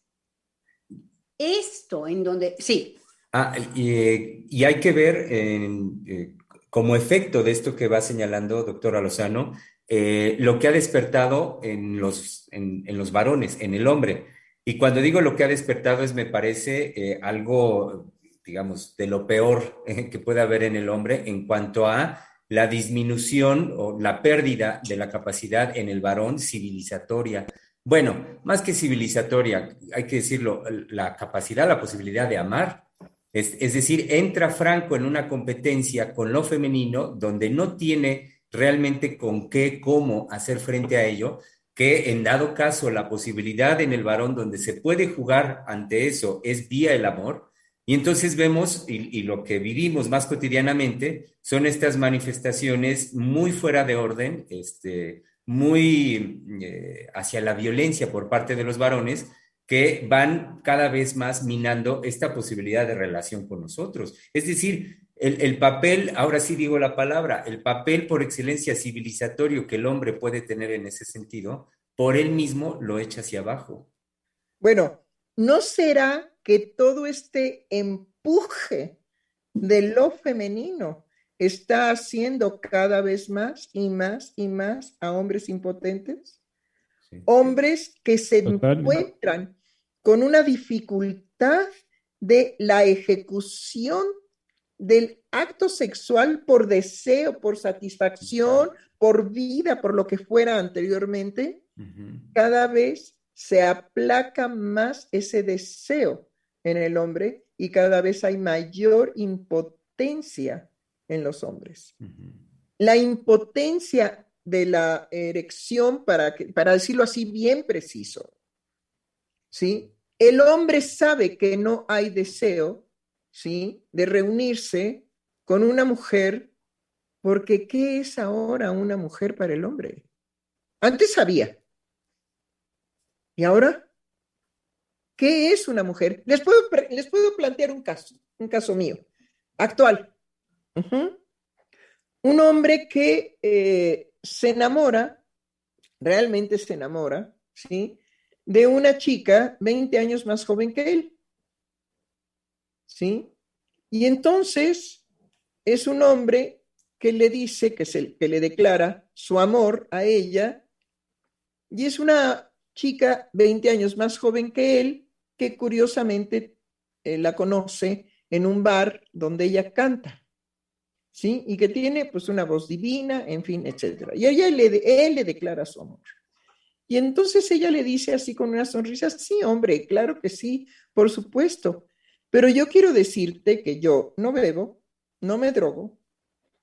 S5: Esto en donde, sí.
S1: Ah, y, hay que ver eh, como efecto de esto que va señalando doctora Lozano, eh, lo que ha despertado en los, en los varones, en el hombre y cuando digo lo que ha despertado es, me parece, eh, algo, digamos, de lo peor eh, que puede haber en el hombre en cuanto a la disminución o la pérdida de la capacidad en el varón civilizatoria. Bueno, más que civilizatoria, hay que decirlo, la capacidad, la posibilidad de amar. Es, es decir, entra Franco en una competencia con lo femenino donde no tiene realmente con qué, cómo hacer frente a ello, que en dado caso la posibilidad en el varón donde se puede jugar ante eso es vía el amor, y entonces vemos, y, lo que vivimos más cotidianamente, son estas manifestaciones muy fuera de orden, este, muy eh, hacia la violencia por parte de los varones, que van cada vez más minando esta posibilidad de relación con nosotros. Es decir, el, papel, ahora sí digo la palabra, el papel por excelencia civilizatorio que el hombre puede tener en ese sentido, por él mismo lo echa hacia abajo.
S2: Bueno, ¿no será que todo este empuje de lo femenino está haciendo cada vez más y más y más a hombres impotentes? Hombres que se encuentran con una dificultad de la ejecución del acto sexual por deseo, por satisfacción, por vida, por lo que fuera anteriormente, cada vez se aplaca más ese deseo en el hombre y cada vez hay mayor impotencia en los hombres. la impotencia de la erección, para, que, para decirlo así bien preciso, ¿sí? El hombre sabe que no hay deseo, ¿sí? De reunirse con una mujer, porque ¿qué es ahora una mujer para el hombre? Antes sabía. ¿Y ahora? ¿Qué es una mujer? Les puedo, les puedo plantear un caso, un caso mío, actual. Un hombre que eh, se enamora, realmente se enamora, ¿sí? De una chica 20 años más joven que él. ¿Sí? Y entonces es un hombre que le dice, que, se, que le declara su amor a ella, y es una chica 20 años más joven que él, que curiosamente eh, la conoce en un bar donde ella canta, ¿sí? Y que tiene pues una voz divina, en fin, etcétera. Y ella le, él le declara su amor. Y entonces ella le dice así con una sonrisa, sí, hombre, claro que sí, por supuesto. Pero yo quiero decirte que yo no bebo, no me drogo,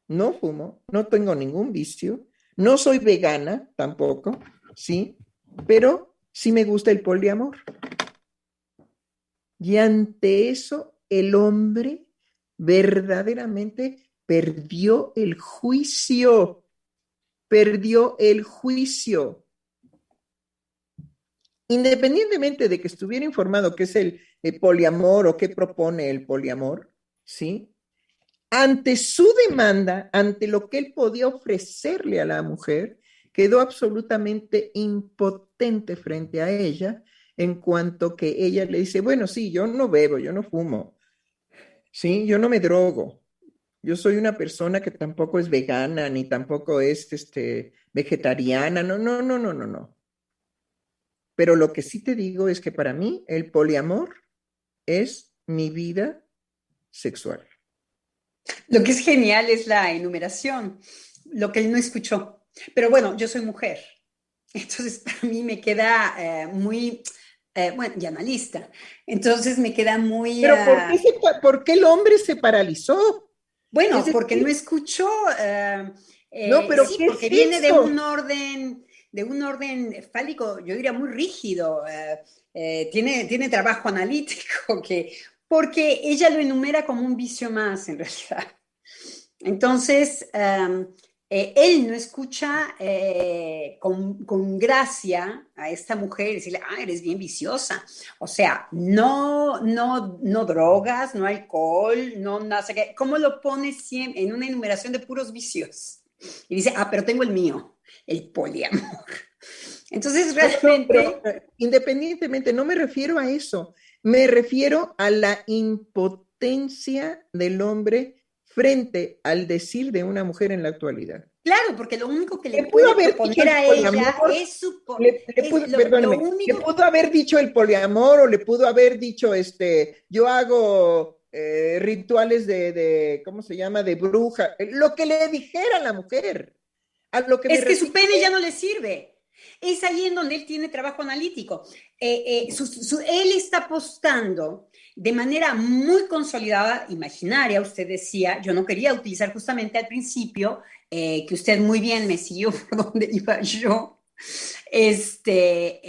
S2: no fumo, no tengo ningún vicio, no soy vegana tampoco, ¿sí? Pero sí me gusta el poliamor. Y ante eso, el hombre verdaderamente perdió el juicio, perdió el juicio. Independientemente de que estuviera informado qué es el, el poliamor o qué propone el poliamor, ¿sí? Ante su demanda, ante lo que él podía ofrecerle a la mujer, quedó absolutamente impotente frente a ella en cuanto que ella le dice, bueno, sí, yo no bebo, yo no fumo, sí, yo no me drogo, yo soy una persona que tampoco es vegana ni tampoco es este, vegetariana, no, no, no, no, no, no. Pero lo que sí te digo es que para mí el poliamor es mi vida sexual.
S5: Lo que es genial es la enumeración, lo que él no escuchó. Pero bueno, yo soy mujer, entonces para mí me queda eh, muy, eh, bueno, y analista, entonces me queda muy...
S2: Pero ¿por, qué el hombre se paralizó?
S5: Bueno, porque no escuchó... Eh, no, pero sí, porque viene de un orden de un orden fálico, yo diría muy rígido, tiene, tiene trabajo analítico, que, porque ella lo enumera como un vicio más en realidad. Entonces, eh, él no escucha eh, con, gracia a esta mujer y decirle, ah, eres bien viciosa. O sea, no, no, no drogas, no alcohol, no nada. ¿Cómo lo pone en una enumeración de puros vicios? Y dice, ah, pero tengo el mío, el poliamor. Entonces, realmente...
S2: Independientemente, no me refiero a eso, me refiero a la impotencia del hombre frente al decir de una mujer en la actualidad.
S5: Claro, porque lo único que le, pudo haber poner a ella es su
S2: le, pudo, le pudo haber dicho el poliamor o le pudo haber dicho este yo hago eh, rituales de, de, ¿cómo se llama? de bruja, lo que le dijera a la mujer. A lo que
S5: es que su pene ya no le sirve. Es ahí en donde él tiene trabajo analítico. Eh, eh, él está apostando de manera muy consolidada, imaginaria, usted decía, yo no quería utilizar justamente al principio, eh, que usted muy bien me siguió por donde iba yo, este,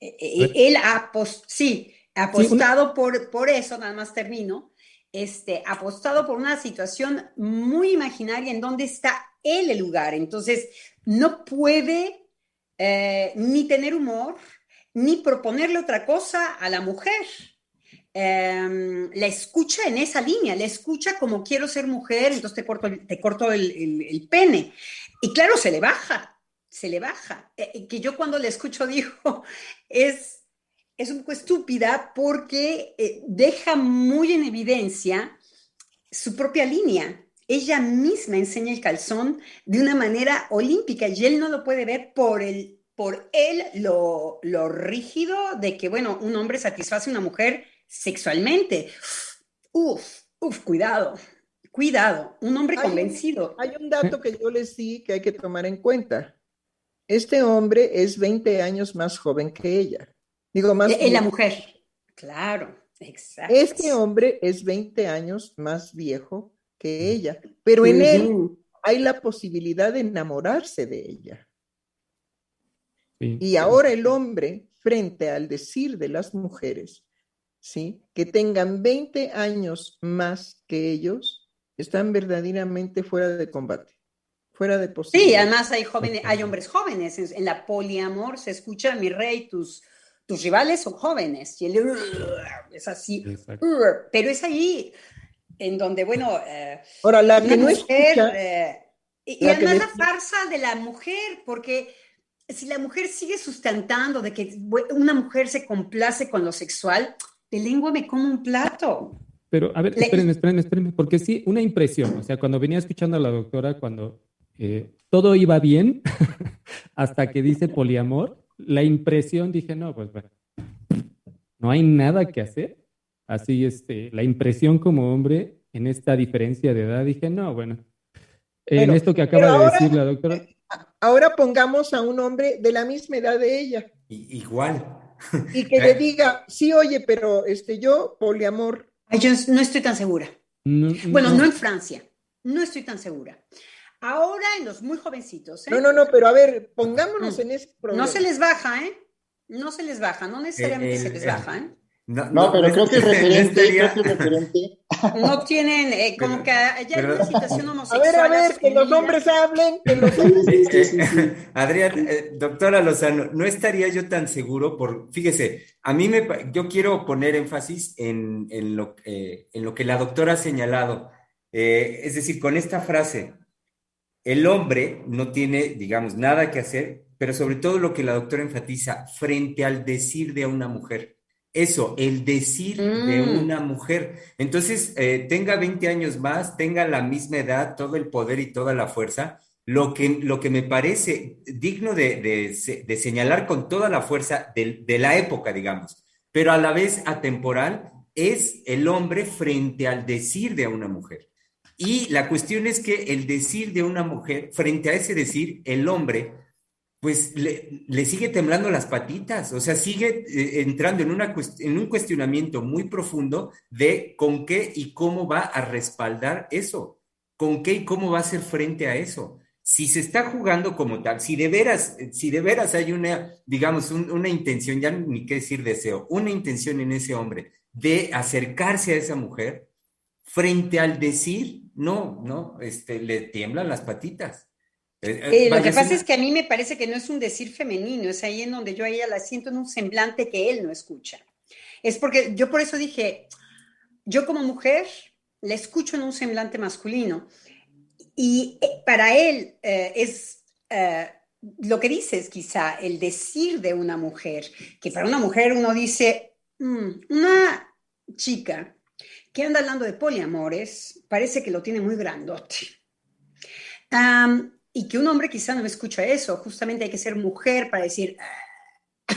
S5: él ha, sí, apostado por, por eso, nada más termino, este, apostado por una situación muy imaginaria en donde está él el lugar. Entonces, no puede eh, ni tener humor, ni proponerle otra cosa a la mujer. Em, la escucha en esa línea, la escucha como quiero ser mujer, entonces te corto, te corto el, pene. Y claro, se le baja, se le baja. Eh, eh, que yo cuando le escucho digo, es, es un poco estúpida porque deja muy en evidencia su propia línea ella misma enseña el calzón de una manera olímpica y él no lo puede ver por, el, por él lo, lo rígido de que, bueno, un hombre satisface a una mujer sexualmente. Uf, uf, cuidado, cuidado, un hombre convencido.
S2: hay un dato que yo les di que hay que tomar en cuenta. Este hombre es 20 años más joven que ella. Digo, más.
S5: En la mujer, claro, exacto.
S2: Este hombre es 20 años más viejo que ella. Pero en él hay la posibilidad de enamorarse de ella. Y ahora el hombre, frente al decir de las mujeres, ¿sí? que tengan 20 años más que ellos, están verdaderamente fuera de combate, fuera de posibilidad.
S5: Sí, además hay jóvenes, hay hombres jóvenes. En, la poliamor se escucha, mi rey, tus, tus rivales son jóvenes. Y el, es así. Pero es ahí en donde, bueno. Eh,
S2: ahora, la que no escucha,
S5: eh, y, además la farsa de la mujer, porque si la mujer sigue sustentando de que una mujer se complace con lo sexual, de lengua me como un plato.
S3: Pero, a ver, espérenme, espérenme, espérenme, porque sí, una impresión, o sea, cuando venía escuchando a la doctora, cuando eh, todo iba bien, hasta que dice poliamor, la impresión dije, no, pues bueno, no hay nada que hacer. Así, este, la impresión como hombre en esta diferencia de edad, dije, no, bueno, en esto que acaba de decir la doctora. Eh,
S2: ahora pongamos a un hombre de la misma edad de ella.
S1: igual.
S2: Y que le diga, sí, oye, pero este, yo, poliamor.
S5: yo no estoy tan segura. bueno, no. en Francia. No estoy tan segura. Ahora en los muy jovencitos.
S2: ¿eh? No, no, no, pero a ver, pongámonos mm. en ese
S5: problema. No se les baja, ¿eh? No se les baja, no necesariamente se les baja, ¿eh?
S4: No, pero creo que el referente, creo que el referente.
S5: No tienen, eh, como que hay una situación homosexual.
S2: A ver, a ver, que los hombres hablen, que los hombres...
S1: Adrián, eh, doctora Lozano, no estaría yo tan seguro por, fíjese, a mí me, yo quiero poner énfasis en, en, lo, eh, en lo que la doctora ha señalado. es decir, con esta frase, el hombre no tiene, digamos, nada que hacer, pero sobre todo lo que la doctora enfatiza, frente al decir de una mujer eso, el decir de mm. una mujer. Entonces, eh, tenga 20 años más, tenga la misma edad, todo el poder y toda la fuerza, lo que, lo que me parece digno de, señalar con toda la fuerza de, de, la época, digamos, pero a la vez atemporal, es el hombre frente al decir de una mujer. Y la cuestión es que el decir de una mujer, frente a ese decir, el hombre pues le, sigue temblando las patitas, o sea, sigue eh, entrando en, una, en un cuestionamiento muy profundo de con qué y cómo va a respaldar eso, con qué y cómo va a hacer frente a eso. Si se está jugando como tal, si de veras, si de veras hay una, digamos, una intención, ya ni qué decir deseo, una intención en ese hombre de acercarse a esa mujer, frente al decir, no, no, este, le tiemblan las patitas.
S5: Eh, eh, lo que pasa es que a mí me parece que no es un decir femenino, es ahí en donde yo a ella la siento en un semblante que él no escucha. Es porque yo por eso dije, yo como mujer la escucho en un semblante masculino y eh, para él es lo que dices quizá el decir de una mujer, que para una mujer uno dice, mm, una chica que anda hablando de poliamores parece que lo tiene muy grandote. Y que un hombre quizá no escucha eso, justamente hay que ser mujer para decir, ah,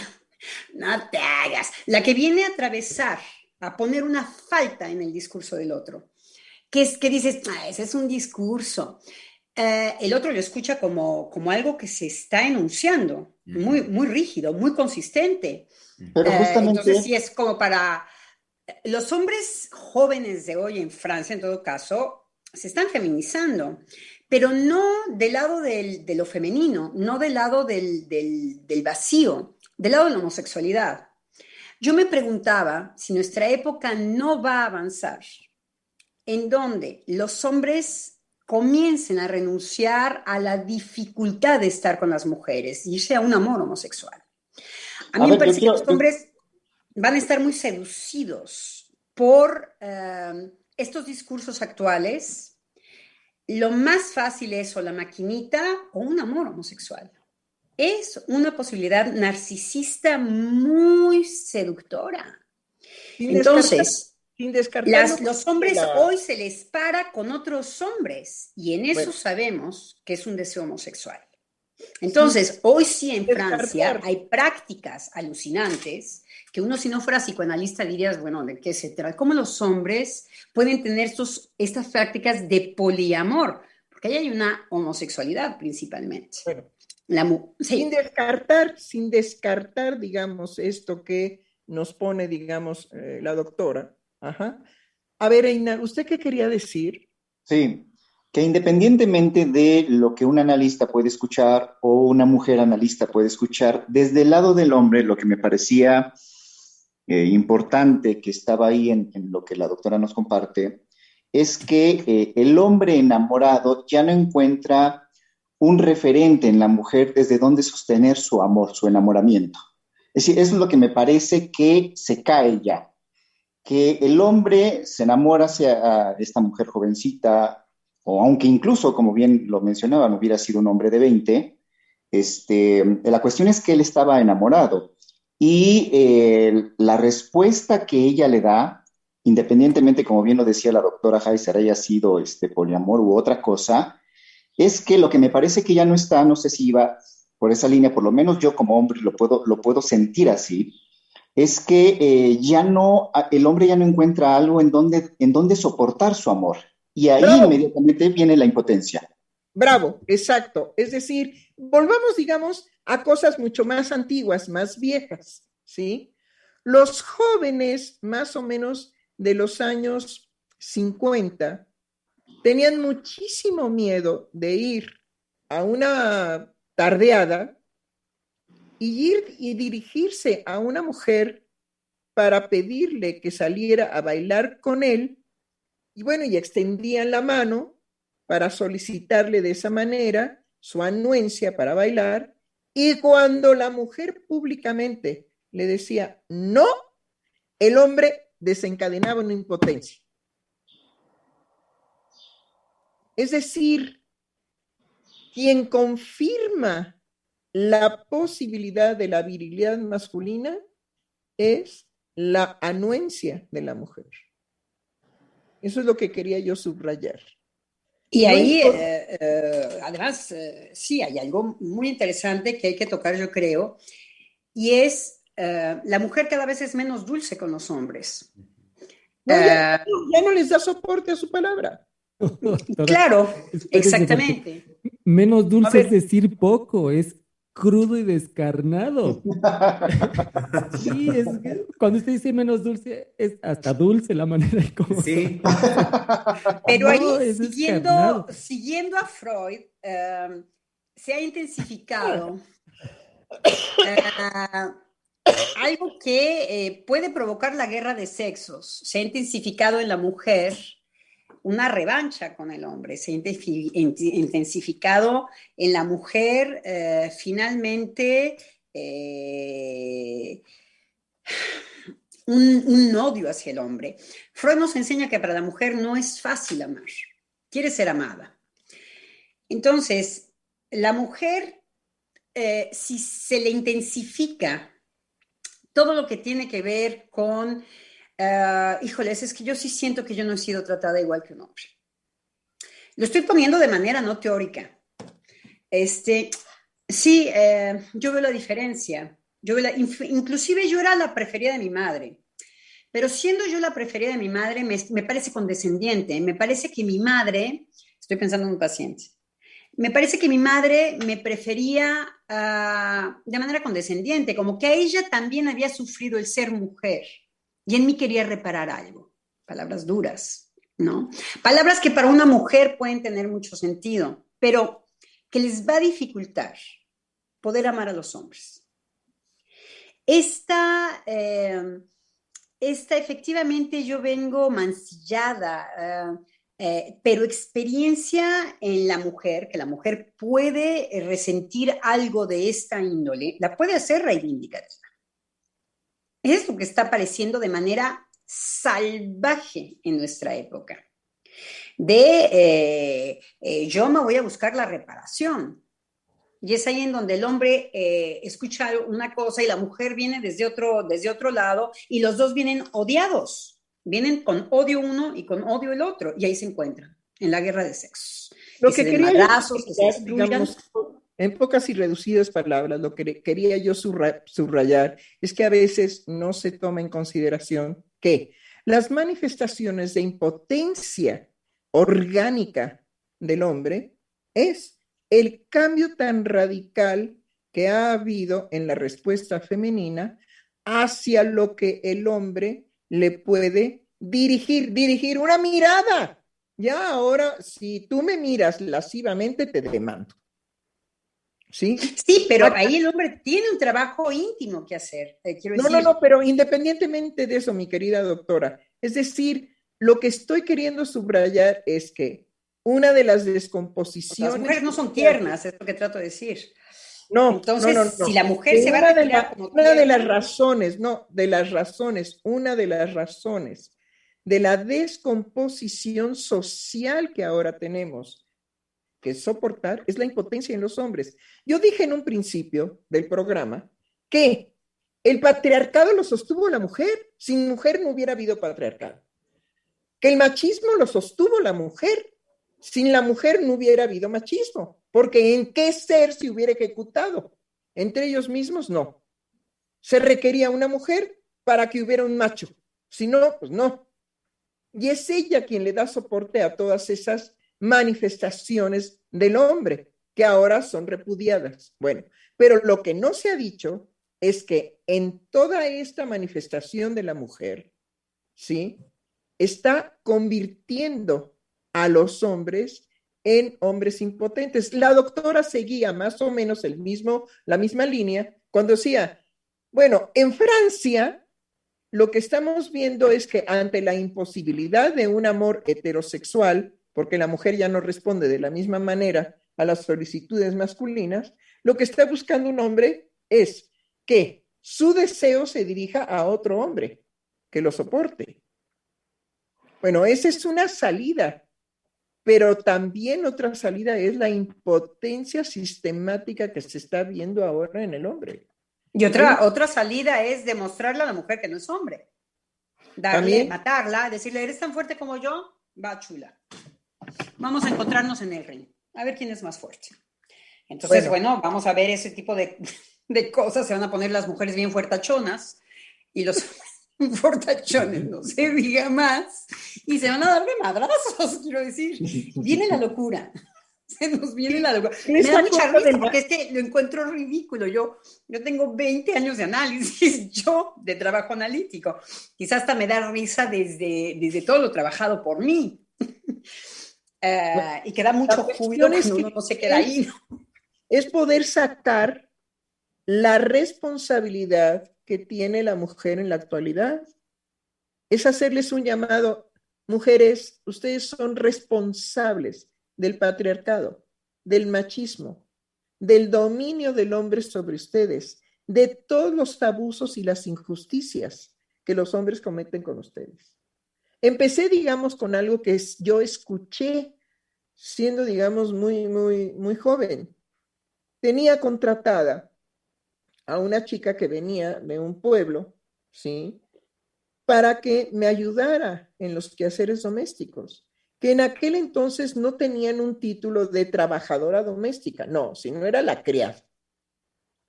S5: no te hagas. La que viene a atravesar, a poner una falta en el discurso del otro, que es que dices, ah, ese es un discurso. Eh, el otro lo escucha como, como algo que se está enunciando, muy, muy rígido, muy consistente. Pero eh, justamente... entonces, sí es como para... Los hombres jóvenes de hoy en Francia, en todo caso, se están feminizando pero no del lado de lo femenino, no del lado del, vacío, del lado de la homosexualidad. Yo me preguntaba si nuestra época no va a avanzar en donde los hombres comiencen a renunciar a la dificultad de estar con las mujeres y irse a un amor homosexual. A mí me parece que los hombres van a estar muy seducidos por eh, estos discursos actuales lo más fácil es o la maquinita o un amor homosexual. Es una posibilidad narcisista muy seductora. Entonces, los hombres hoy se les para con otros hombres y en eso sabemos que es un deseo homosexual. Entonces, hoy sí en Francia hay prácticas alucinantes que uno si no fuera psicoanalista dirías, bueno, ¿de qué se trata? ¿Cómo los hombres pueden tener estos, estas prácticas de poliamor? Porque ahí hay una homosexualidad principalmente.
S2: Sin descartar, sin descartar, digamos, esto que nos pone, digamos, eh, la doctora. Ajá. A ver, Einar, ¿usted qué quería decir?
S4: Sí, que independientemente de lo que un analista puede escuchar o una mujer analista puede escuchar, desde el lado del hombre, lo que me parecía eh, importante que estaba ahí en, lo que la doctora nos comparte, es que eh, el hombre enamorado ya no encuentra un referente en la mujer desde donde sostener su amor, su enamoramiento. Es decir, es lo que me parece que se cae ya, que el hombre se enamora a esta mujer jovencita, o aunque incluso, como bien lo mencionaban, hubiera sido un hombre de 20, este, la cuestión es que él estaba enamorado y eh, la respuesta que ella le da, independientemente, como bien lo decía la doctora Heiser, haya sido este poliamor u otra cosa, es que lo que me parece que ya no está, no sé si iba por esa línea, por lo menos yo como hombre lo puedo, lo puedo sentir así, es que eh, ya no, el hombre ya no encuentra algo en donde, en donde soportar su amor. Y ahí inmediatamente viene la impotencia.
S2: Bravo, exacto. Es decir, volvamos, digamos, a cosas mucho más antiguas, más viejas, ¿sí? Los jóvenes, más o menos de los años 50, tenían muchísimo miedo de ir a una tardeada y ir y dirigirse a una mujer para pedirle que saliera a bailar con él. Y bueno, y extendían la mano para solicitarle de esa manera su anuencia para bailar y cuando la mujer públicamente le decía no, el hombre desencadenaba una impotencia. Es decir, quien confirma la posibilidad de la virilidad masculina es la anuencia de la mujer. Eso es lo que quería yo subrayar.
S5: Y ahí, eh, eh, además, eh, sí, hay algo muy interesante que hay que tocar, yo creo, y es la mujer cada vez es menos dulce con los hombres.
S2: ya, no les da soporte a su palabra.
S5: claro, exactamente.
S3: Menos dulce es decir poco, es crudo y descarnado. sí, es cuando usted dice menos dulce, es hasta dulce la manera de cómo.
S1: Sí.
S5: Pero ahí, siguiendo, siguiendo, a Freud, em, se ha intensificado eh, algo que eh, puede provocar la guerra de sexos. Se ha intensificado en la mujer una revancha con el hombre, se ha intensificado en la mujer eh, finalmente eh, un, odio hacia el hombre. Freud nos enseña que para la mujer no es fácil amar, quiere ser amada. Entonces, la mujer, eh, si se le intensifica todo lo que tiene que ver con uh, híjoles, es que yo sí siento que yo no he sido tratada igual que un hombre. Lo estoy poniendo de manera no teórica. Este, sí, eh, yo veo la diferencia. Yo inclusive yo era la preferida de mi madre. Pero siendo yo la preferida de mi madre, me, parece condescendiente. Me parece que mi madre, estoy pensando en un paciente, me parece que mi madre me prefería ah, de manera condescendiente, como que a ella también había sufrido el ser mujer y en mí quería reparar algo. Palabras duras, ¿no? Palabras que para una mujer pueden tener mucho sentido, pero que les va a dificultar poder amar a los hombres. Esta, eh, esta efectivamente yo vengo mancillada, eh, eh, pero experiencia en la mujer, que la mujer puede resentir algo de esta índole, la puede hacer reivindicativa. Es lo que está apareciendo de manera salvaje en nuestra época. De eh, eh, yo me voy a buscar la reparación. Y es ahí en donde el hombre eh, escucha una cosa y la mujer viene desde otro, desde otro lado y los dos vienen odiados. Vienen con odio uno y con odio el otro. Y ahí se encuentran, en la guerra de sexos.
S2: Lo que, quería en pocas y reducidas palabras, lo que quería yo subrayar es que a veces no se toma en consideración que las manifestaciones de impotencia orgánica del hombre es el cambio tan radical que ha habido en la respuesta femenina hacia lo que el hombre le puede dirigir, dirigir una mirada, Ya ahora, si tú me miras lascivamente, te demando. ¿Sí?
S5: Sí, pero ahí el hombre tiene un trabajo íntimo que hacer. Eh,
S2: no, no, no, pero independientemente de eso, mi querida doctora, es decir, lo que estoy queriendo subrayar es que una de las descomposiciones... Las
S5: mujeres no son tiernas, es lo que trato de decir.
S2: No, entonces, no, no,
S5: si la mujer se va a
S2: de Una de las razones, no, de las razones, una de las razones de la descomposición social que ahora tenemos que soportar es la impotencia en los hombres. Yo dije en un principio del programa que el patriarcado lo sostuvo la mujer, sin mujer no hubiera habido patriarcado. Que el machismo lo sostuvo la mujer, sin la mujer no hubiera habido machismo, porque ¿en qué ser se hubiera ejecutado? Entre ellos mismos no. Se requería una mujer para que hubiera un macho, si no, pues no. Y es ella quien le da soporte a todas esas manifestaciones del hombre, que ahora son repudiadas. Bueno, pero lo que no se ha dicho es que en toda esta manifestación de la mujer, ¿sí? Está convirtiendo a los hombres en hombres impotentes. La doctora seguía más o menos el mismo, la misma línea cuando decía, bueno, en Francia lo que estamos viendo es que ante la imposibilidad de un amor heterosexual, porque la mujer ya no responde de la misma manera a las solicitudes masculinas, lo que está buscando un hombre es que su deseo se dirija a otro hombre que lo soporte. Bueno, esa es una salida, pero también otra salida es la impotencia sistemática que se está viendo ahora en el hombre.
S5: Y otra, otra salida es demostrarle a la mujer que no es hombre. Darle, matarla, decirle, eres tan fuerte como yo, va chula. Vamos a encontrarnos en el ring, a ver quién es más fuerte. Entonces, bueno, vamos a ver ese tipo de, de, cosas. Se van a poner las mujeres bien fuertachonas y los fortachones, no se diga más. Y se van a dar de madrazos, quiero decir. Viene la locura se nos viene la locura. Me da mucha risa porque es que lo encuentro ridículo. Yo, yo tengo 20 años de análisis, yo de trabajo analítico. Quizás hasta me da risa desde, desde todo lo trabajado por mí. Eh, y que da mucho júbilo cuando uno no se queda ahí.
S2: Es poder sacar la responsabilidad que tiene la mujer en la actualidad. Es hacerles un llamado, mujeres, ustedes son responsables del patriarcado, del machismo, del dominio del hombre sobre ustedes, de todos los abusos y las injusticias que los hombres cometen con ustedes. Empecé, digamos, con algo que yo escuché siendo, digamos, muy, muy, muy joven. Tenía contratada a una chica que venía de un pueblo, ¿sí? Para que me ayudara en los quehaceres domésticos que en aquel entonces no tenían un título de trabajadora doméstica, no, sino era la criada.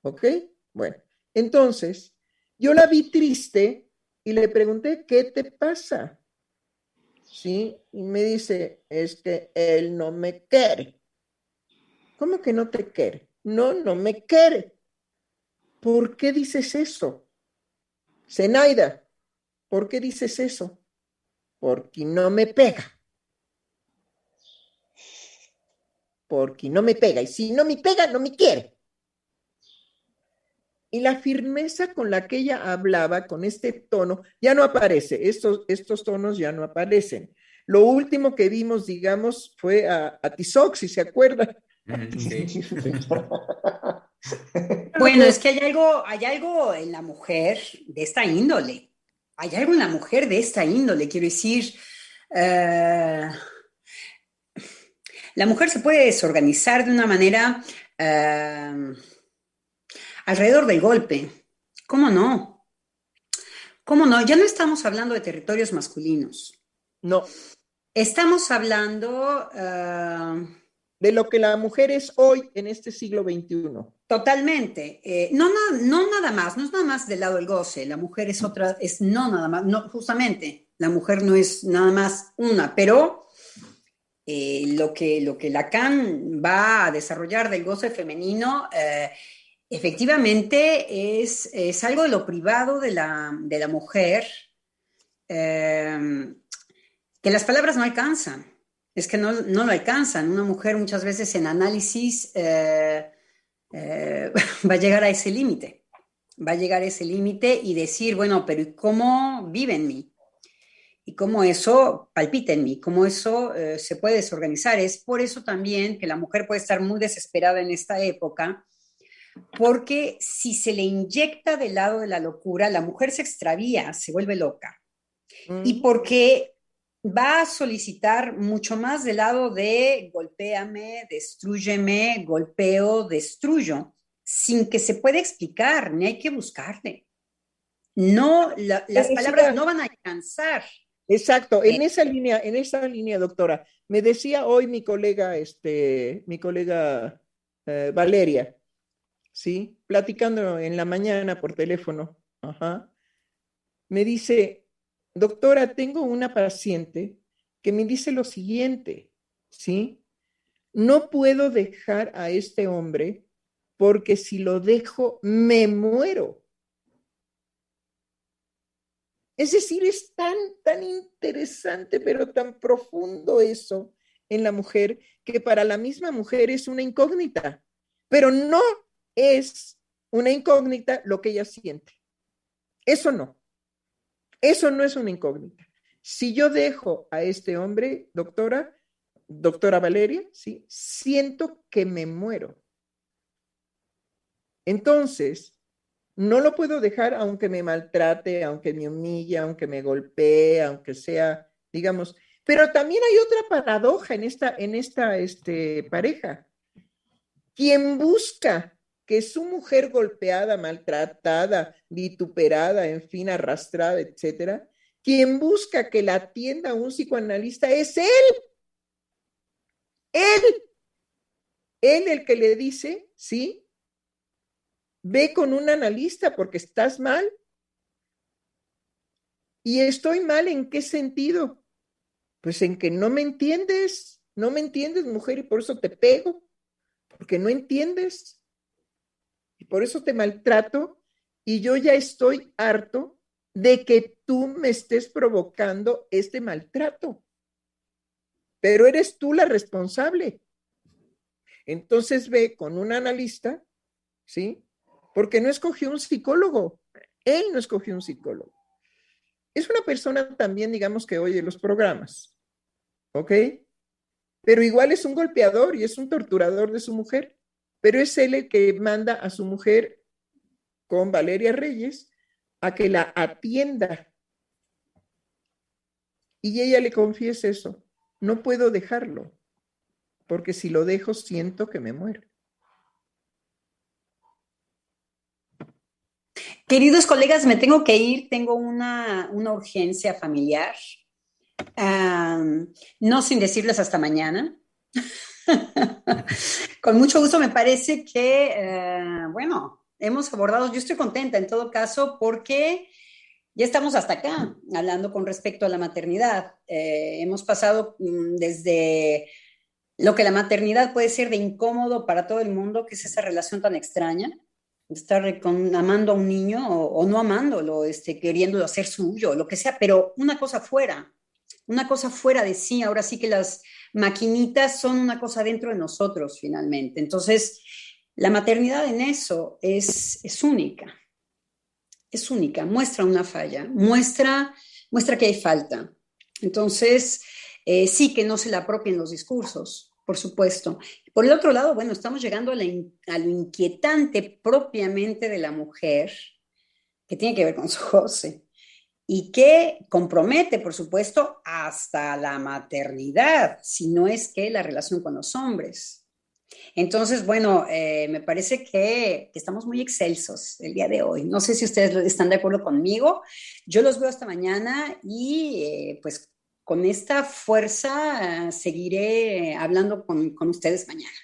S2: ¿Ok? Bueno, entonces yo la vi triste y le pregunté, ¿qué te pasa? ¿Sí? Y me dice, es que él no me quiere. ¿Cómo que no te quiere? No, no me quiere. ¿Por qué dices eso? Zenaida, ¿por qué dices eso? Porque no me pega. porque no me pega. Y si no me pega, no me quiere. Y la firmeza con la que ella hablaba, con este tono, ya no aparece. Estos, estos tonos ya no aparecen. Lo último que vimos, digamos, fue a, a Tizoc, si se acuerdan.
S5: bueno, es que hay algo, hay algo en la mujer de esta índole. Hay algo en la mujer de esta índole, quiero decir. Eh, la mujer se puede desorganizar de una manera eh, alrededor del golpe. ¿Cómo no? ¿Cómo no? Ya no estamos hablando de territorios masculinos.
S2: No.
S5: Estamos hablando... Eh,
S2: de lo que la mujer es hoy en este siglo XXI.
S5: Totalmente. Eh, no, no, no nada más, no es nada más del lado del goce. La mujer es otra, es no nada más, no, justamente, la mujer no es nada más una, pero eh, lo, que, lo que Lacan va a desarrollar del goce femenino, eh, efectivamente es, es, algo de lo privado de la, de la mujer, eh, que las palabras no alcanzan. es que no, no lo alcanzan. Una mujer muchas veces en análisis eh, eh, va a llegar a ese límite, va a llegar a ese límite y decir, bueno, pero ¿cómo vive en mí? Y cómo eso palpita en mí, cómo eso se puede desorganizar. Es por eso también que la mujer puede estar muy desesperada en esta época, porque si se le inyecta del lado de la locura, la mujer se extravía, se vuelve loca. Y mm. porque va a solicitar mucho más del lado de golpéame, destruyeme, golpeo, destruyo, sin que se pueda explicar, ni hay que buscarle. No, las palabras no van a alcanzar.
S2: Exacto, en eh, esa línea, en esa línea, doctora, me decía hoy mi colega, este, mi colega eh, Valeria, ¿sí? Platicando en la mañana por teléfono, ajá, me dice, doctora, tengo una paciente que me dice lo siguiente, ¿sí? No puedo dejar a este hombre porque si lo dejo, me muero. Es decir, es tan, tan interesante, pero tan profundo eso en la mujer, que para la misma mujer es una incógnita, pero no es una incógnita lo que ella siente. Eso no. Eso no es una incógnita. Si yo dejo a este hombre, doctora, doctora Valeria, ¿sí? siento que me muero. Entonces, no lo puedo dejar aunque me maltrate, aunque me humille, aunque me golpee, aunque sea, digamos, pero también hay otra paradoja en esta, en esta este, pareja. Quien busca que su mujer golpeada, maltratada, vituperada, en fin, arrastrada, etcétera, quien busca que la atienda un psicoanalista es él. Él. Él el que le dice, sí, ve con un analista porque estás mal. ¿Y estoy mal en qué sentido? Pues en que no me entiendes, no me entiendes, mujer, y por eso te pego, porque no entiendes y por eso te maltrato y yo ya estoy harto de que tú me estés provocando este maltrato. Pero eres tú la responsable. Entonces ve con un analista, ¿sí? Porque no escogió un psicólogo. Él no escogió un psicólogo. Es una persona también, digamos, que oye los programas, ¿ok? Pero igual es un golpeador y es un torturador de su mujer pero es él el que manda a su mujer con Valeria Reyes a que la atienda. Y ella le confiesa eso, no puedo dejarlo, porque si lo dejo siento que me muero.
S5: Queridos colegas, me tengo que ir, tengo una, urgencia familiar. no sin decirles hasta mañana. Con mucho gusto, me parece que, eh, bueno, hemos abordado, yo estoy contenta en todo caso porque ya estamos hasta acá hablando con respecto a la maternidad. Eh, hemos pasado mm, desde lo que la maternidad puede ser de incómodo para todo el mundo, que es esa relación tan extraña, estar amando a un niño o, no amándolo, este, queriéndolo hacer suyo, lo que sea, pero una cosa fuera, una cosa fuera de sí. Ahora sí que las maquinitas son una cosa dentro de nosotros finalmente. Entonces, la maternidad en eso es, es única, es única, muestra una falla, muestra, muestra que hay falta. Entonces, eh, sí que no se la apropien los discursos, por supuesto. Por el otro lado, bueno, estamos llegando a, a lo inquietante propiamente de la mujer, que tiene que ver con su José y que compromete, por supuesto, hasta la maternidad, si no es que la relación con los hombres. Entonces, bueno, eh, me parece que, estamos muy excelsos el día de hoy. No sé si ustedes están de acuerdo conmigo. Yo los veo hasta mañana y eh, pues con esta fuerza seguiré hablando con ustedes mañana.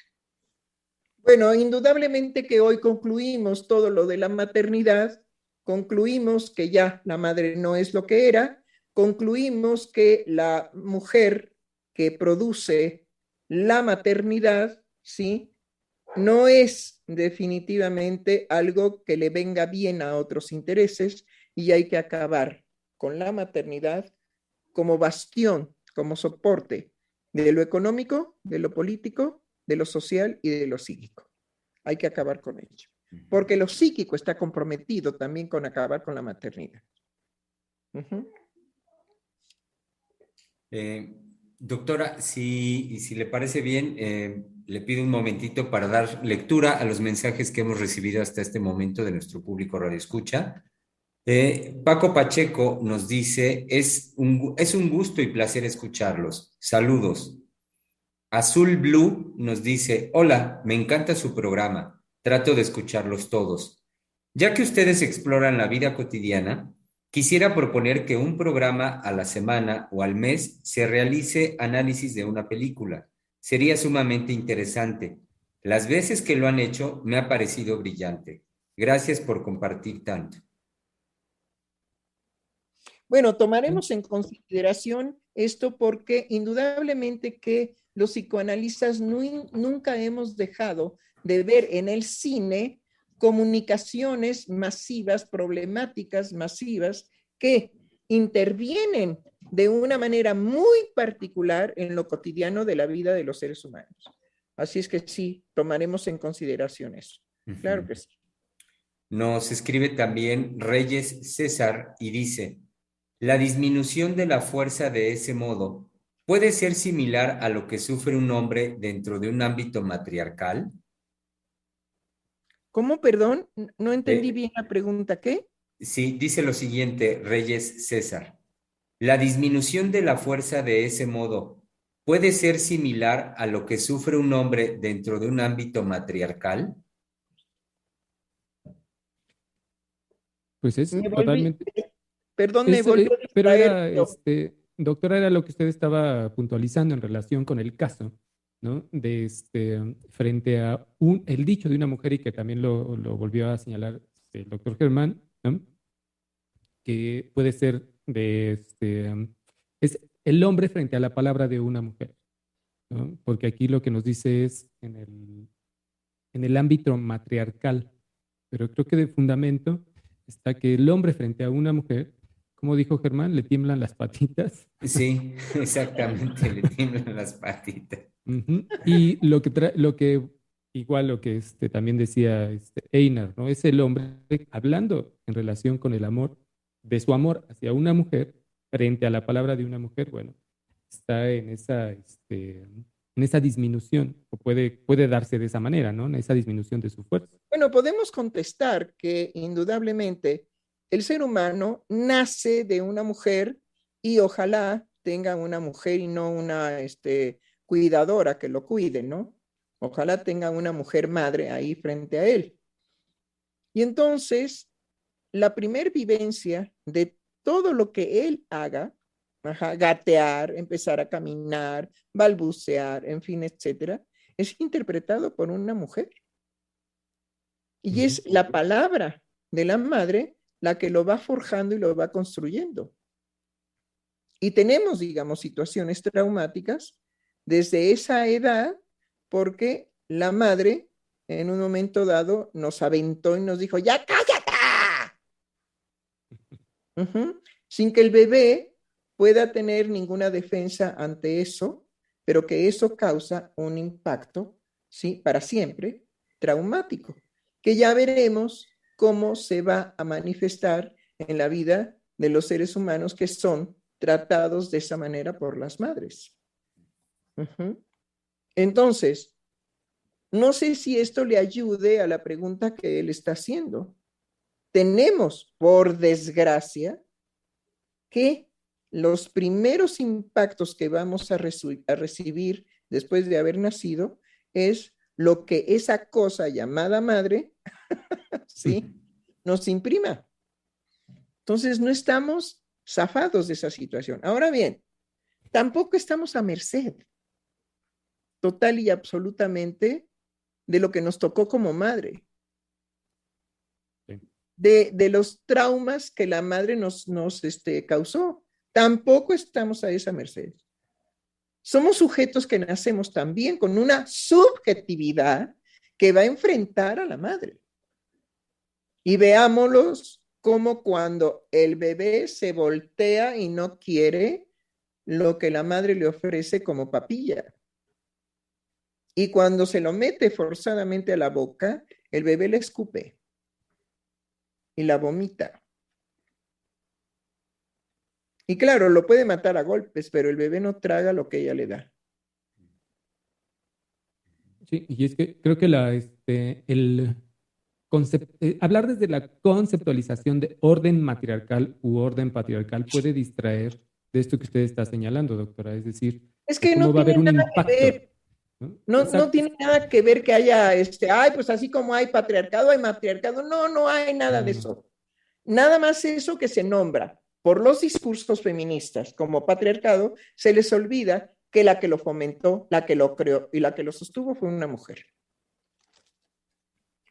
S2: Bueno, indudablemente que hoy concluimos todo lo de la maternidad concluimos que ya la madre no es lo que era, concluimos que la mujer que produce la maternidad, ¿sí? No es definitivamente algo que le venga bien a otros intereses y hay que acabar con la maternidad como bastión, como soporte de lo económico, de lo político, de lo social y de lo psíquico. Hay que acabar con ello, porque lo psíquico está comprometido también con acabar con la maternidad.
S1: Eh, doctora, si, si le parece bien, eh, le pido un momentito para dar lectura a los mensajes que hemos recibido hasta este momento de nuestro público Radio Escucha. Eh, Paco Pacheco nos dice, es un, es un gusto y placer escucharlos. Saludos. Azul Blue nos dice, hola, me encanta su programa. Trato de escucharlos todos. Ya que ustedes exploran la vida cotidiana, quisiera proponer que un programa a la semana o al mes se realice análisis de una película Sería sumamente interesante. Las veces que lo han hecho me ha parecido brillante. Gracias por compartir tanto.
S2: Bueno, tomaremos en consideración esto porque indudablemente que los psicoanalistas nunca hemos dejado de ver en el cine comunicaciones masivas, problemáticas masivas que intervienen de una manera muy particular en lo cotidiano de la vida de los seres humanos. Así es que sí, tomaremos en consideración eso. Claro que sí.
S1: Nos escribe también Reyes César y dice, la disminución de la fuerza de ese modo puede ser similar a lo que sufre un hombre dentro de un ámbito matriarcal.
S2: ¿Cómo, perdón? No entendí bien la pregunta. ¿Qué?
S1: Sí, dice lo siguiente, Reyes César. La disminución de la fuerza de ese modo puede ser similar a lo que sufre un hombre dentro de un ámbito matriarcal.
S3: Pues es totalmente.
S2: Perdón, me volví
S3: Pero era, este, doctora, era lo que usted estaba puntualizando en relación con el caso, ¿no? De este, frente a un, el dicho de una mujer y que también lo, lo volvió a señalar este, el doctor Germán, ¿no? que puede ser de este, es el hombre frente a la palabra de una mujer, porque aquí lo que nos dice es en el, en el ámbito matriarcal, pero creo que de fundamento está que el hombre frente a una mujer, como dijo Germán, le tiemblan las patitas.
S1: Sí, exactamente, le tiemblan las patitas.
S3: Y lo que, lo que igual lo que este, también decía este, Einar, ¿no? Es el hombre hablando en relación con el amor de su amor hacia una mujer frente a la palabra de una mujer, bueno, está en esa, este, en esa disminución, o puede, puede darse de esa manera, ¿no? En esa disminución de su fuerza.
S2: Bueno, podemos contestar que indudablemente el ser humano nace de una mujer y ojalá tenga una mujer y no una este, cuidadora que lo cuide, ¿no? Ojalá tenga una mujer madre ahí frente a él. Y entonces, la primer vivencia de todo lo que él haga, gatear, empezar a caminar, balbucear, en fin, etcétera, es interpretado por una mujer. Y es la palabra de la madre la que lo va forjando y lo va construyendo. Y tenemos, digamos, situaciones traumáticas desde esa edad porque la madre en un momento dado nos aventó y nos dijo, ya cállate sin que el bebé pueda tener ninguna defensa ante eso, pero que eso causa un impacto, ¿sí? Para siempre, traumático, que ya veremos cómo se va a manifestar en la vida de los seres humanos que son tratados de esa manera por las madres. Entonces, no sé si esto le ayude a la pregunta que él está haciendo tenemos, por desgracia, que los primeros impactos que vamos a, recibir después de haber nacido es lo que esa cosa llamada madre, ¿sí? Nos imprima. Entonces, no estamos zafados de esa situación. Ahora bien, tampoco estamos a merced total y absolutamente de lo que nos tocó como madre de, los traumas que la madre nos, nos este, causó. Tampoco estamos a esa merced. Somos sujetos que nacemos también con una subjetividad que va a enfrentar a la madre. Y veámoslos como cuando el bebé se voltea y no quiere lo que la madre le ofrece como papilla. Y cuando se lo mete forzadamente a la boca, el bebé le escupe y la vomita. Y claro, lo puede matar a golpes, pero el bebé no traga lo que ella le da.
S3: Sí, y es que creo que la, este, el eh, hablar desde la conceptualización de orden matriarcal u orden patriarcal puede distraer de esto que usted está señalando, doctora. Es decir,
S2: es que no va a haber un impacto. ¿no? No, tiene nada que ver que haya, este, ay, pues así como hay patriarcado, hay matriarcado. No, no hay nada de eso. Nada más eso que se nombra por los discursos feministas como patriarcado, se les olvida que la que lo fomentó, la que lo creó y la que lo sostuvo fue una mujer.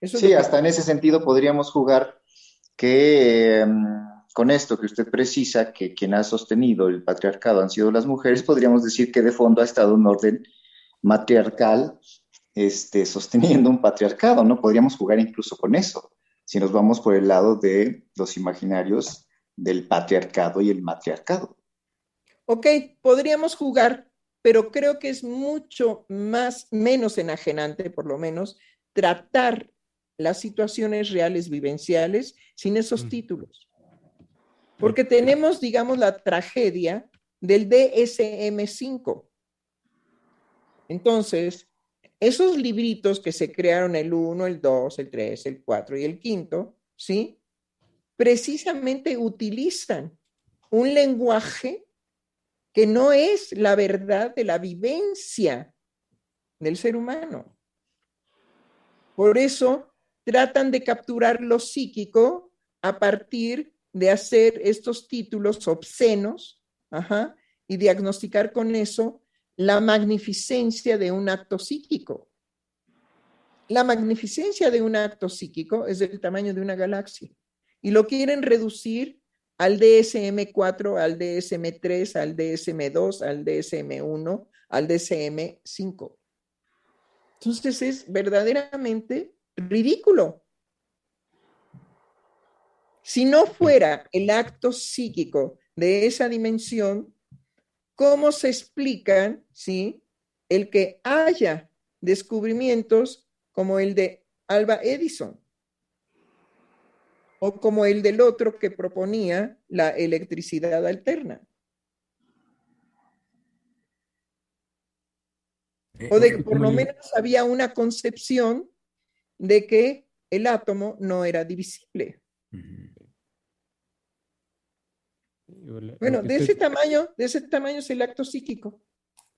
S4: sí, hasta en ese sentido podríamos jugar que em, con esto que usted precisa, que quien ha sostenido el patriarcado han sido las mujeres, podríamos decir que de fondo ha estado un orden matriarcal este, sosteniendo un patriarcado, ¿no? Podríamos jugar incluso con eso, si nos vamos por el lado de los imaginarios del patriarcado y el matriarcado.
S2: Ok, podríamos jugar, pero creo que es mucho más, menos enajenante, por lo menos, tratar las situaciones reales vivenciales sin esos mm. títulos. Porque tenemos, digamos, la tragedia del DSM5. Entonces, esos libritos que se crearon el 1, el 2, el 3, el 4 y el quinto, ¿sí? Precisamente utilizan un lenguaje que no es la verdad de la vivencia del ser humano. Por eso tratan de capturar lo psíquico a partir de hacer estos títulos obscenos y diagnosticar con eso la magnificencia de un acto psíquico. La magnificencia de un acto psíquico es del tamaño de una galaxia y lo quieren reducir al DSM4, al DSM3, al DSM2, al DSM1, al DSM5. Entonces es verdaderamente ridículo. Si no fuera el acto psíquico de esa dimensión, ¿cómo se explican, sí, el que haya descubrimientos como el de Alba Edison o como el del otro que proponía la electricidad alterna? Eh, o de que por lo menos había una concepción de que el átomo no era divisible. Bueno, de ese tamaño, de ese tamaño es el acto psíquico.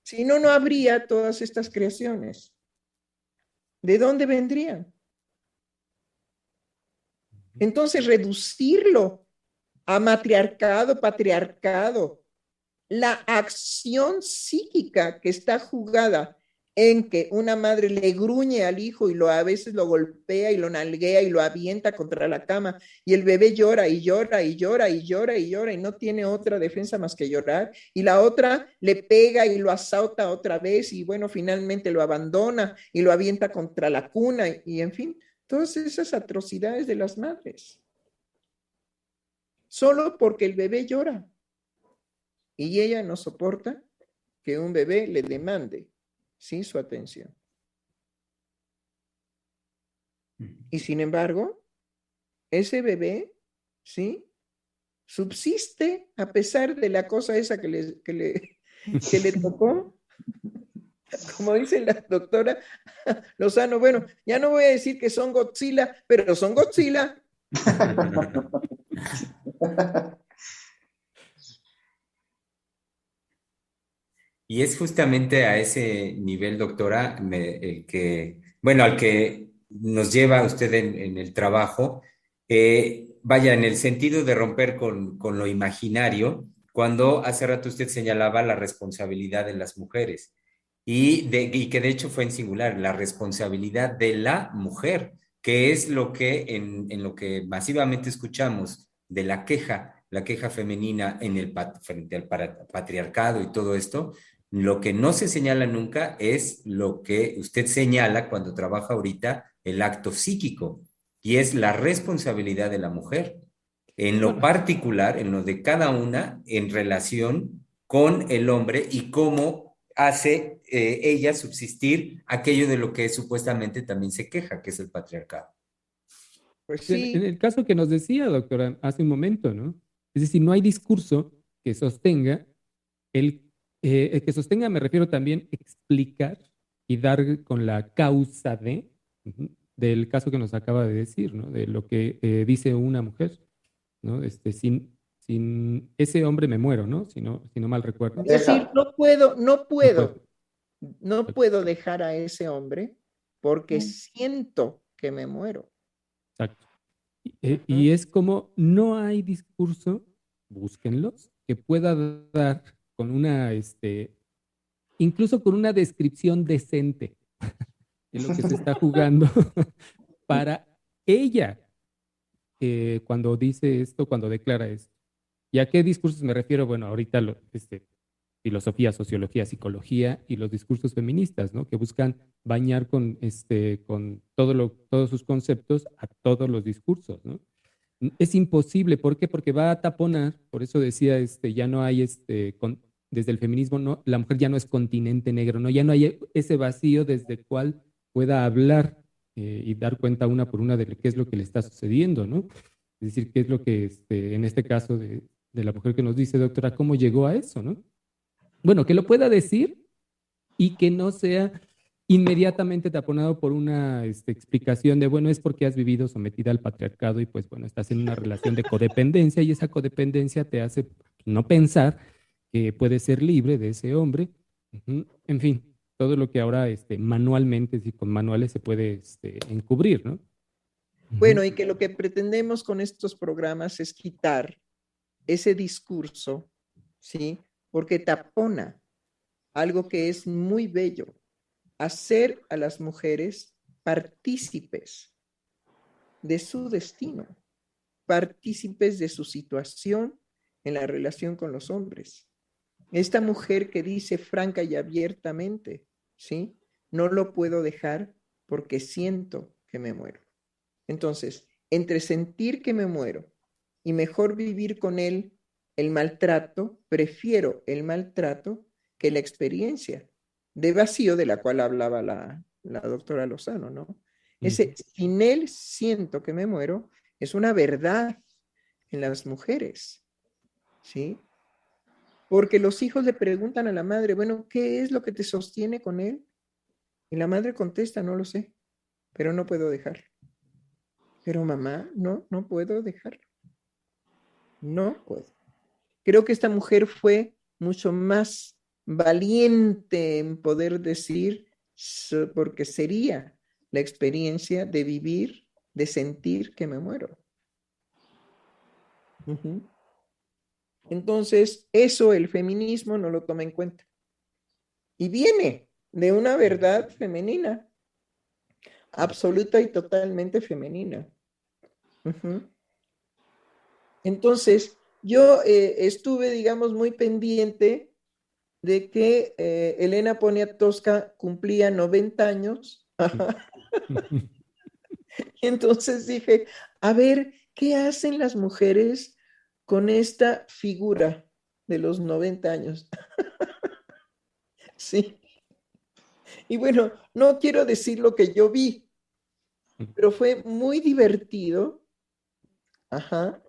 S2: Si no, no habría todas estas creaciones. ¿De dónde vendrían? Entonces, reducirlo a matriarcado, patriarcado, la acción psíquica que está jugada en que una madre le gruñe al hijo y lo a veces lo golpea y lo nalguea y lo avienta contra la cama y el bebé llora y llora y llora y llora y llora y no tiene otra defensa más que llorar y la otra le pega y lo azota otra vez y bueno, finalmente lo abandona y lo avienta contra la cuna y, en fin, todas esas atrocidades de las madres. Solo porque el bebé llora y ella no soporta que un bebé le demande sin su atención. Y sin embargo, ese bebé, ¿sí? Subsiste a pesar de la cosa esa que le, que le, que le tocó. Como dice la doctora Lozano, bueno, ya no voy a decir que son Godzilla, pero son Godzilla.
S1: Y es justamente a ese nivel, doctora, el que, bueno, al que nos lleva usted en, el trabajo, vaya, en el sentido de romper con, lo imaginario, cuando hace rato usted señalaba la responsabilidad de las mujeres y, de, y que de hecho fue en singular, la responsabilidad de la mujer, que es lo que en, en lo que masivamente escuchamos de la queja, la queja femenina en el, frente al patriarcado y todo esto, lo que no se señala nunca es lo que usted señala cuando trabaja ahorita, el acto psíquico, y es la responsabilidad de la mujer, en lo particular, en lo de cada una, en relación con el hombre y cómo hace eh, ella subsistir aquello de lo que supuestamente también se queja, que es el patriarcado.
S3: Pues sí. En, el caso que nos decía, doctora, hace un momento, ¿no? Es decir, no hay discurso que sostenga el, eh, que sostenga, me refiero también, explicar y dar con la causa de, del caso que nos acaba de decir, ¿no? De lo que eh, dice una mujer, ¿no? Este, sin, sin ese hombre me muero, ¿no? Si no, si no mal recuerdo.
S2: Es decir, no puedo, no puedo, no puedo dejar a ese hombre porque siento que me muero.
S3: Exacto. Eh, y, es como no hay discurso, búsquenlos, que pueda dar con una, este, incluso con una descripción decente de lo que se está jugando para ella eh, cuando dice esto, cuando declara esto. ¿Y a qué discursos me refiero? Bueno, ahorita este, filosofía, sociología, psicología y los discursos feministas, ¿no? Que buscan bañar con, este, con todo lo, todos sus conceptos a todos los discursos, ¿no? Es imposible, ¿por qué? Porque va a taponar, por eso decía, este, ya no hay, este, desde el feminismo, no, la mujer ya no es continente negro, ¿no? Ya no hay ese vacío desde el cual pueda hablar eh, y dar cuenta una por una de qué es lo que le está sucediendo, ¿no? Es decir, qué es lo que, este, en este caso de, de la mujer que nos dice, doctora, cómo llegó a eso, ¿no? bueno, que lo pueda decir y que no sea inmediatamente taponado por una este, explicación de, bueno, es porque has vivido sometida al patriarcado y pues bueno, estás en una relación de codependencia y esa codependencia te hace no pensar que puedes ser libre de ese hombre. En fin, todo lo que ahora este, manualmente, y con manuales se puede este, encubrir, ¿no?
S2: Bueno, y que lo que pretendemos con estos programas es quitar ese discurso, ¿sí? porque tapona algo que es muy bello, hacer a las mujeres partícipes de su destino, partícipes de su situación en la relación con los hombres. Esta mujer que dice franca y abiertamente, ¿sí? No lo puedo dejar porque siento que me muero. Entonces, entre sentir que me muero y mejor vivir con él el maltrato, prefiero el maltrato que la experiencia de vacío de la cual hablaba la, doctora Lozano, ¿no? Ese, sin él siento que me muero, es una verdad en las mujeres, ¿sí? Porque los hijos le preguntan a la madre, bueno, ¿qué es lo que te sostiene con él? Y la madre contesta, no lo sé, pero no puedo dejar. Pero mamá, no, no puedo dejar. No puedo. Creo que esta mujer fue mucho más valiente en poder decir, porque sería la experiencia de vivir, de sentir que me muero. Entonces, eso el feminismo no lo toma en cuenta. Y viene de una verdad femenina, absoluta y totalmente femenina. Entonces, yo eh, estuve, digamos, muy pendiente de que eh, Elena Poniatowska cumplía 90 años. Entonces dije, a ver, ¿qué hacen las mujeres con esta figura de los 90 años? sí. Y bueno, no quiero decir lo que yo vi, pero fue muy divertido. Ajá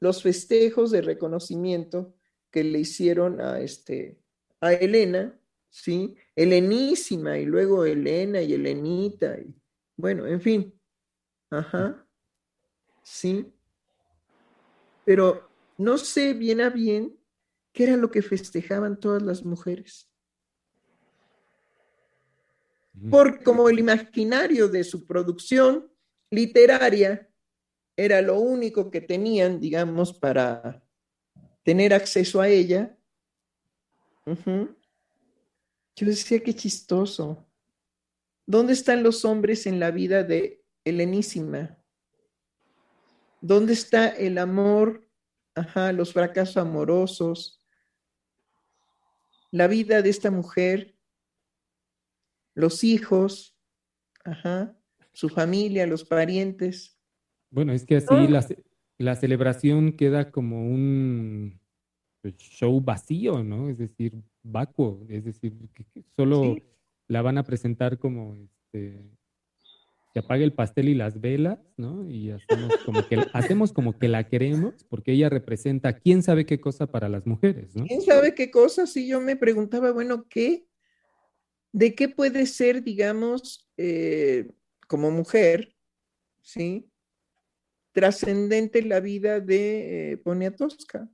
S2: los festejos de reconocimiento que le hicieron a, este, a Elena, ¿sí? Helenísima y luego Elena y Helenita, y bueno, en fin, ajá, sí. Pero no sé bien a bien qué era lo que festejaban todas las mujeres. Porque como el imaginario de su producción literaria era lo único que tenían, digamos, para tener acceso a ella. Yo decía, qué chistoso. ¿Dónde están los hombres en la vida de Helenísima? ¿Dónde está el amor? Ajá, los fracasos amorosos. La vida de esta mujer, los hijos, ajá, su familia, los parientes.
S3: Bueno, es que así la, la, celebración queda como un, pues, show vacío, ¿no? Es decir, vacuo, es decir, que, solo la van a presentar como este, que apague el pastel y las velas, ¿no? Y hacemos como que, hacemos como que la queremos, porque ella representa quién sabe qué cosa para las mujeres, ¿no?
S2: ¿Quién sabe qué cosa? Si yo me preguntaba, bueno, ¿qué? ¿De qué puede ser, digamos, eh, como mujer, ¿sí? Trascendente la vida de eh, Poniatowska.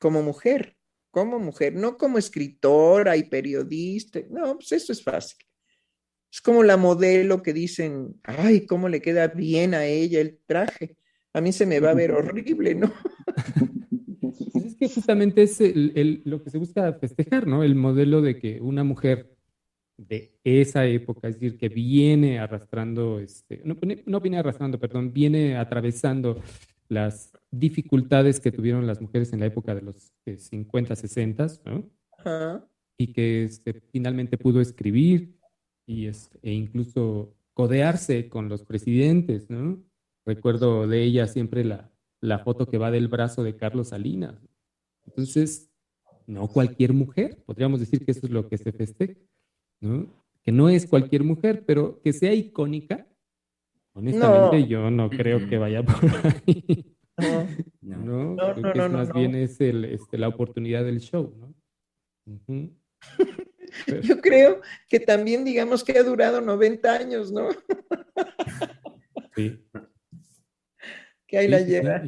S2: Como mujer como mujer, no como escritora y periodista. No, pues eso es fácil. Es como la modelo que dicen, ay, cómo le queda bien a ella el traje. A mí se me va a ver horrible, ¿no?
S3: Es que justamente es lo que se busca festejar, ¿no? El modelo de que una mujer de esa época, es decir, que viene arrastrando, este, no, no viene arrastrando, perdón, viene atravesando las dificultades que tuvieron las mujeres en la época de los 50, 60, ¿no? Y que este, finalmente pudo escribir y este, e incluso codearse con los presidentes, ¿no? Recuerdo de ella siempre la, la foto que va del brazo de Carlos Salinas. Entonces, no cualquier mujer, podríamos decir que eso es lo que se festeja, ¿no? Que no es cualquier mujer, pero que sea icónica, honestamente yo no creo que vaya por ahí. No, no, no, no, más bien es el, este, la oportunidad del show, ¿no?
S2: Yo creo que también digamos que ha durado 90 años, ¿no? Sí. Que ahí la lleva.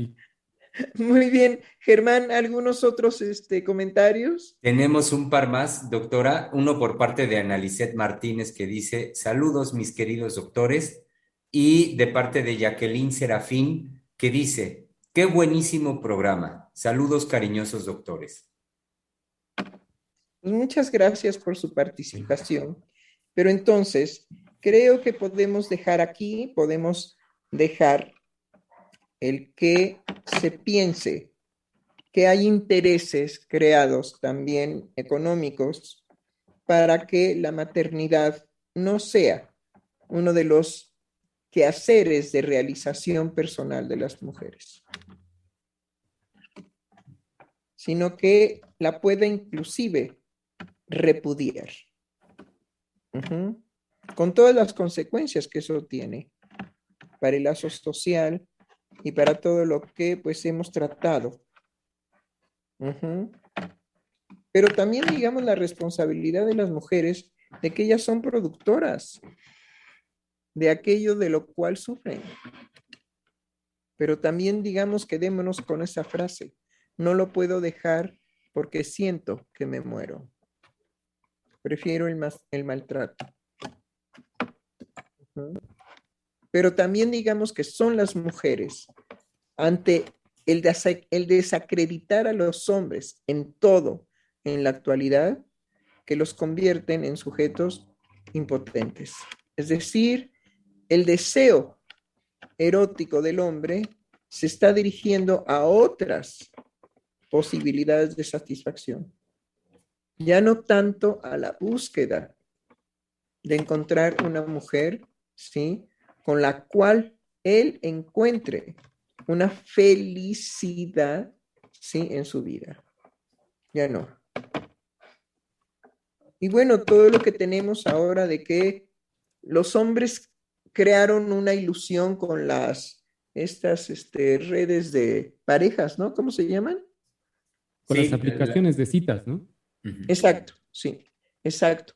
S2: Muy bien, Germán, ¿algunos otros este, comentarios?
S1: Tenemos un par más, doctora, uno por parte de Analicet Martínez que dice, saludos mis queridos doctores, y de parte de Jacqueline Serafín que dice, Qué buenísimo programa. Saludos cariñosos, doctores.
S2: Pues muchas gracias por su participación. Pero entonces, creo que podemos dejar aquí, podemos dejar el que se piense que hay intereses creados también económicos para que la maternidad no sea uno de los quehaceres de realización personal de las mujeres sino que la pueda inclusive repudiar, con todas las consecuencias que eso tiene para el lazo social y para todo lo que pues hemos tratado. Pero también digamos la responsabilidad de las mujeres de que ellas son productoras de aquello de lo cual sufren. Pero también digamos quedémonos con esa frase. No lo puedo dejar porque siento que me muero. Prefiero el, el maltrato. Pero también digamos que son las mujeres ante el, desacreditar a los hombres en todo en la actualidad que los convierten en sujetos impotentes. Es decir, el deseo erótico del hombre se está dirigiendo a otras posibilidades de satisfacción. Ya no tanto a la búsqueda de encontrar una mujer, ¿sí? Con la cual él encuentre una felicidad, ¿sí? En su vida. Ya no. Y bueno, todo lo que tenemos ahora de que los hombres crearon una ilusión con las, estas este, redes de parejas, ¿no? ¿Cómo se llaman?
S3: Con las aplicaciones de citas, ¿no?
S2: Exacto, sí, exacto.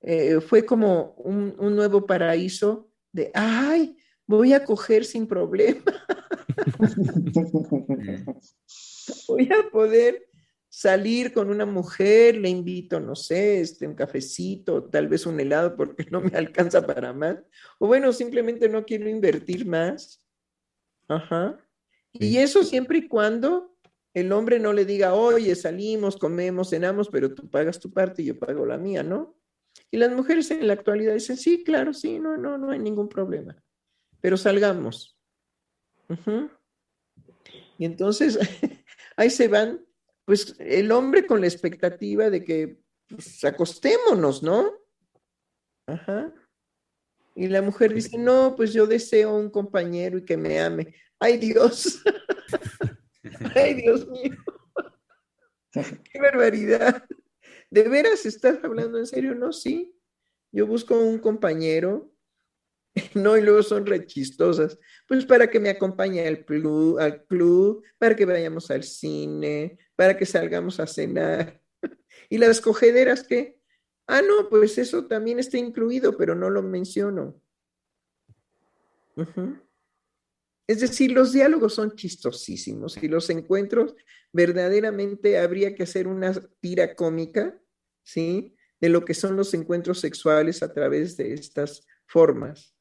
S2: Eh, fue como un, nuevo paraíso de, ay, voy a coger sin problema. voy a poder salir con una mujer, le invito, no sé, este, un cafecito, tal vez un helado porque no me alcanza para más. O bueno, simplemente no quiero invertir más. Ajá. Y eso siempre y cuando el hombre no le diga, oye, salimos, comemos, cenamos, pero tú pagas tu parte y yo pago la mía, ¿no? Y las mujeres en la actualidad dicen, sí, claro, sí, no, no, no hay ningún problema, pero salgamos. Y entonces ahí se van, pues el hombre con la expectativa de que pues, acostémonos, ¿no? Ajá. Y la mujer dice, no, pues yo deseo un compañero y que me ame. Ay Dios. Ay Dios mío. Qué barbaridad. ¿De veras estás hablando en serio? No, sí. Yo busco un compañero, no, y luego son rechistosas, pues para que me acompañe al club, al club, para que vayamos al cine, para que salgamos a cenar. ¿Y las cogederas qué? Ah, no, pues eso también está incluido, pero no lo menciono. Es decir, los diálogos son chistosísimos y los encuentros verdaderamente habría que hacer una tira cómica, ¿sí? De lo que son los encuentros sexuales a través de estas formas,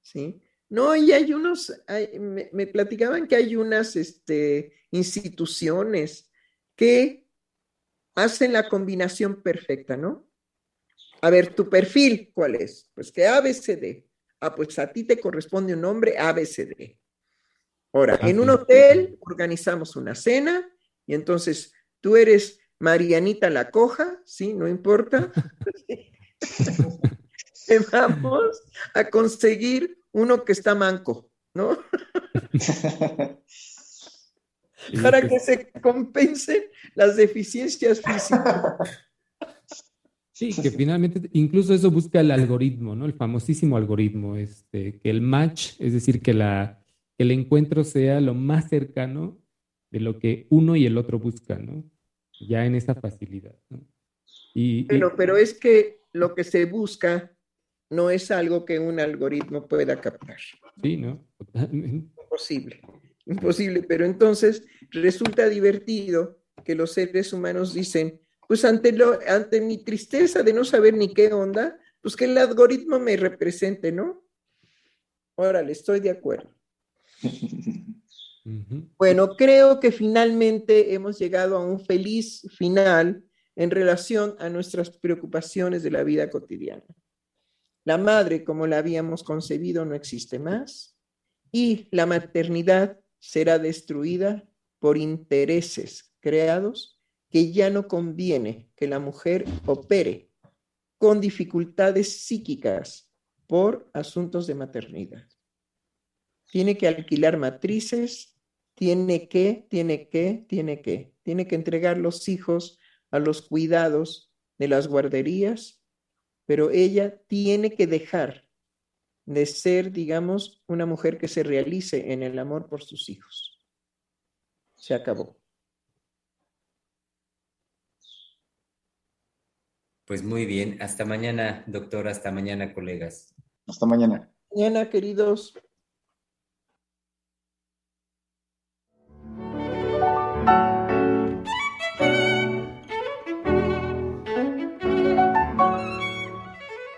S2: ¿sí? No, y hay unos, me, platicaban que hay unas este, instituciones que hacen la combinación perfecta, ¿no? A ver, tu perfil, ¿cuál es? Pues que ABCD. Ah, pues a ti te corresponde un nombre ABCD. Ahora, en un hotel organizamos una cena y entonces tú eres Marianita la coja, ¿sí? No importa. vamos a conseguir uno que está manco, ¿no? Para que se compensen las deficiencias físicas.
S3: Sí, que finalmente incluso eso busca el algoritmo, ¿no? El famosísimo algoritmo, este, que el match, es decir, que la el encuentro sea lo más cercano de lo que uno y el otro buscan, ¿no? Ya en esa facilidad, ¿no?
S2: Y, pero es que lo que se busca no es algo que un algoritmo pueda captar.
S3: Sí, ¿no?
S2: Imposible, imposible. Pero entonces resulta divertido que los seres humanos dicen, pues ante, lo, ante mi tristeza de no saber ni qué onda, pues que el algoritmo me represente, ¿no? Órale, estoy de acuerdo. Bueno, creo que finalmente hemos llegado a un feliz final en relación a nuestras preocupaciones de la vida cotidiana. La madre, como la habíamos concebido, no existe más y la maternidad será destruida por intereses creados que ya no conviene que la mujer opere con dificultades psíquicas por asuntos de maternidad tiene que alquilar matrices, tiene que, tiene que, tiene que, tiene que entregar los hijos a los cuidados de las guarderías, pero ella tiene que dejar de ser, digamos, una mujer que se realice en el amor por sus hijos. Se acabó.
S1: Pues muy bien. Hasta mañana, doctor. Hasta mañana, colegas.
S4: Hasta mañana.
S2: Mañana, queridos.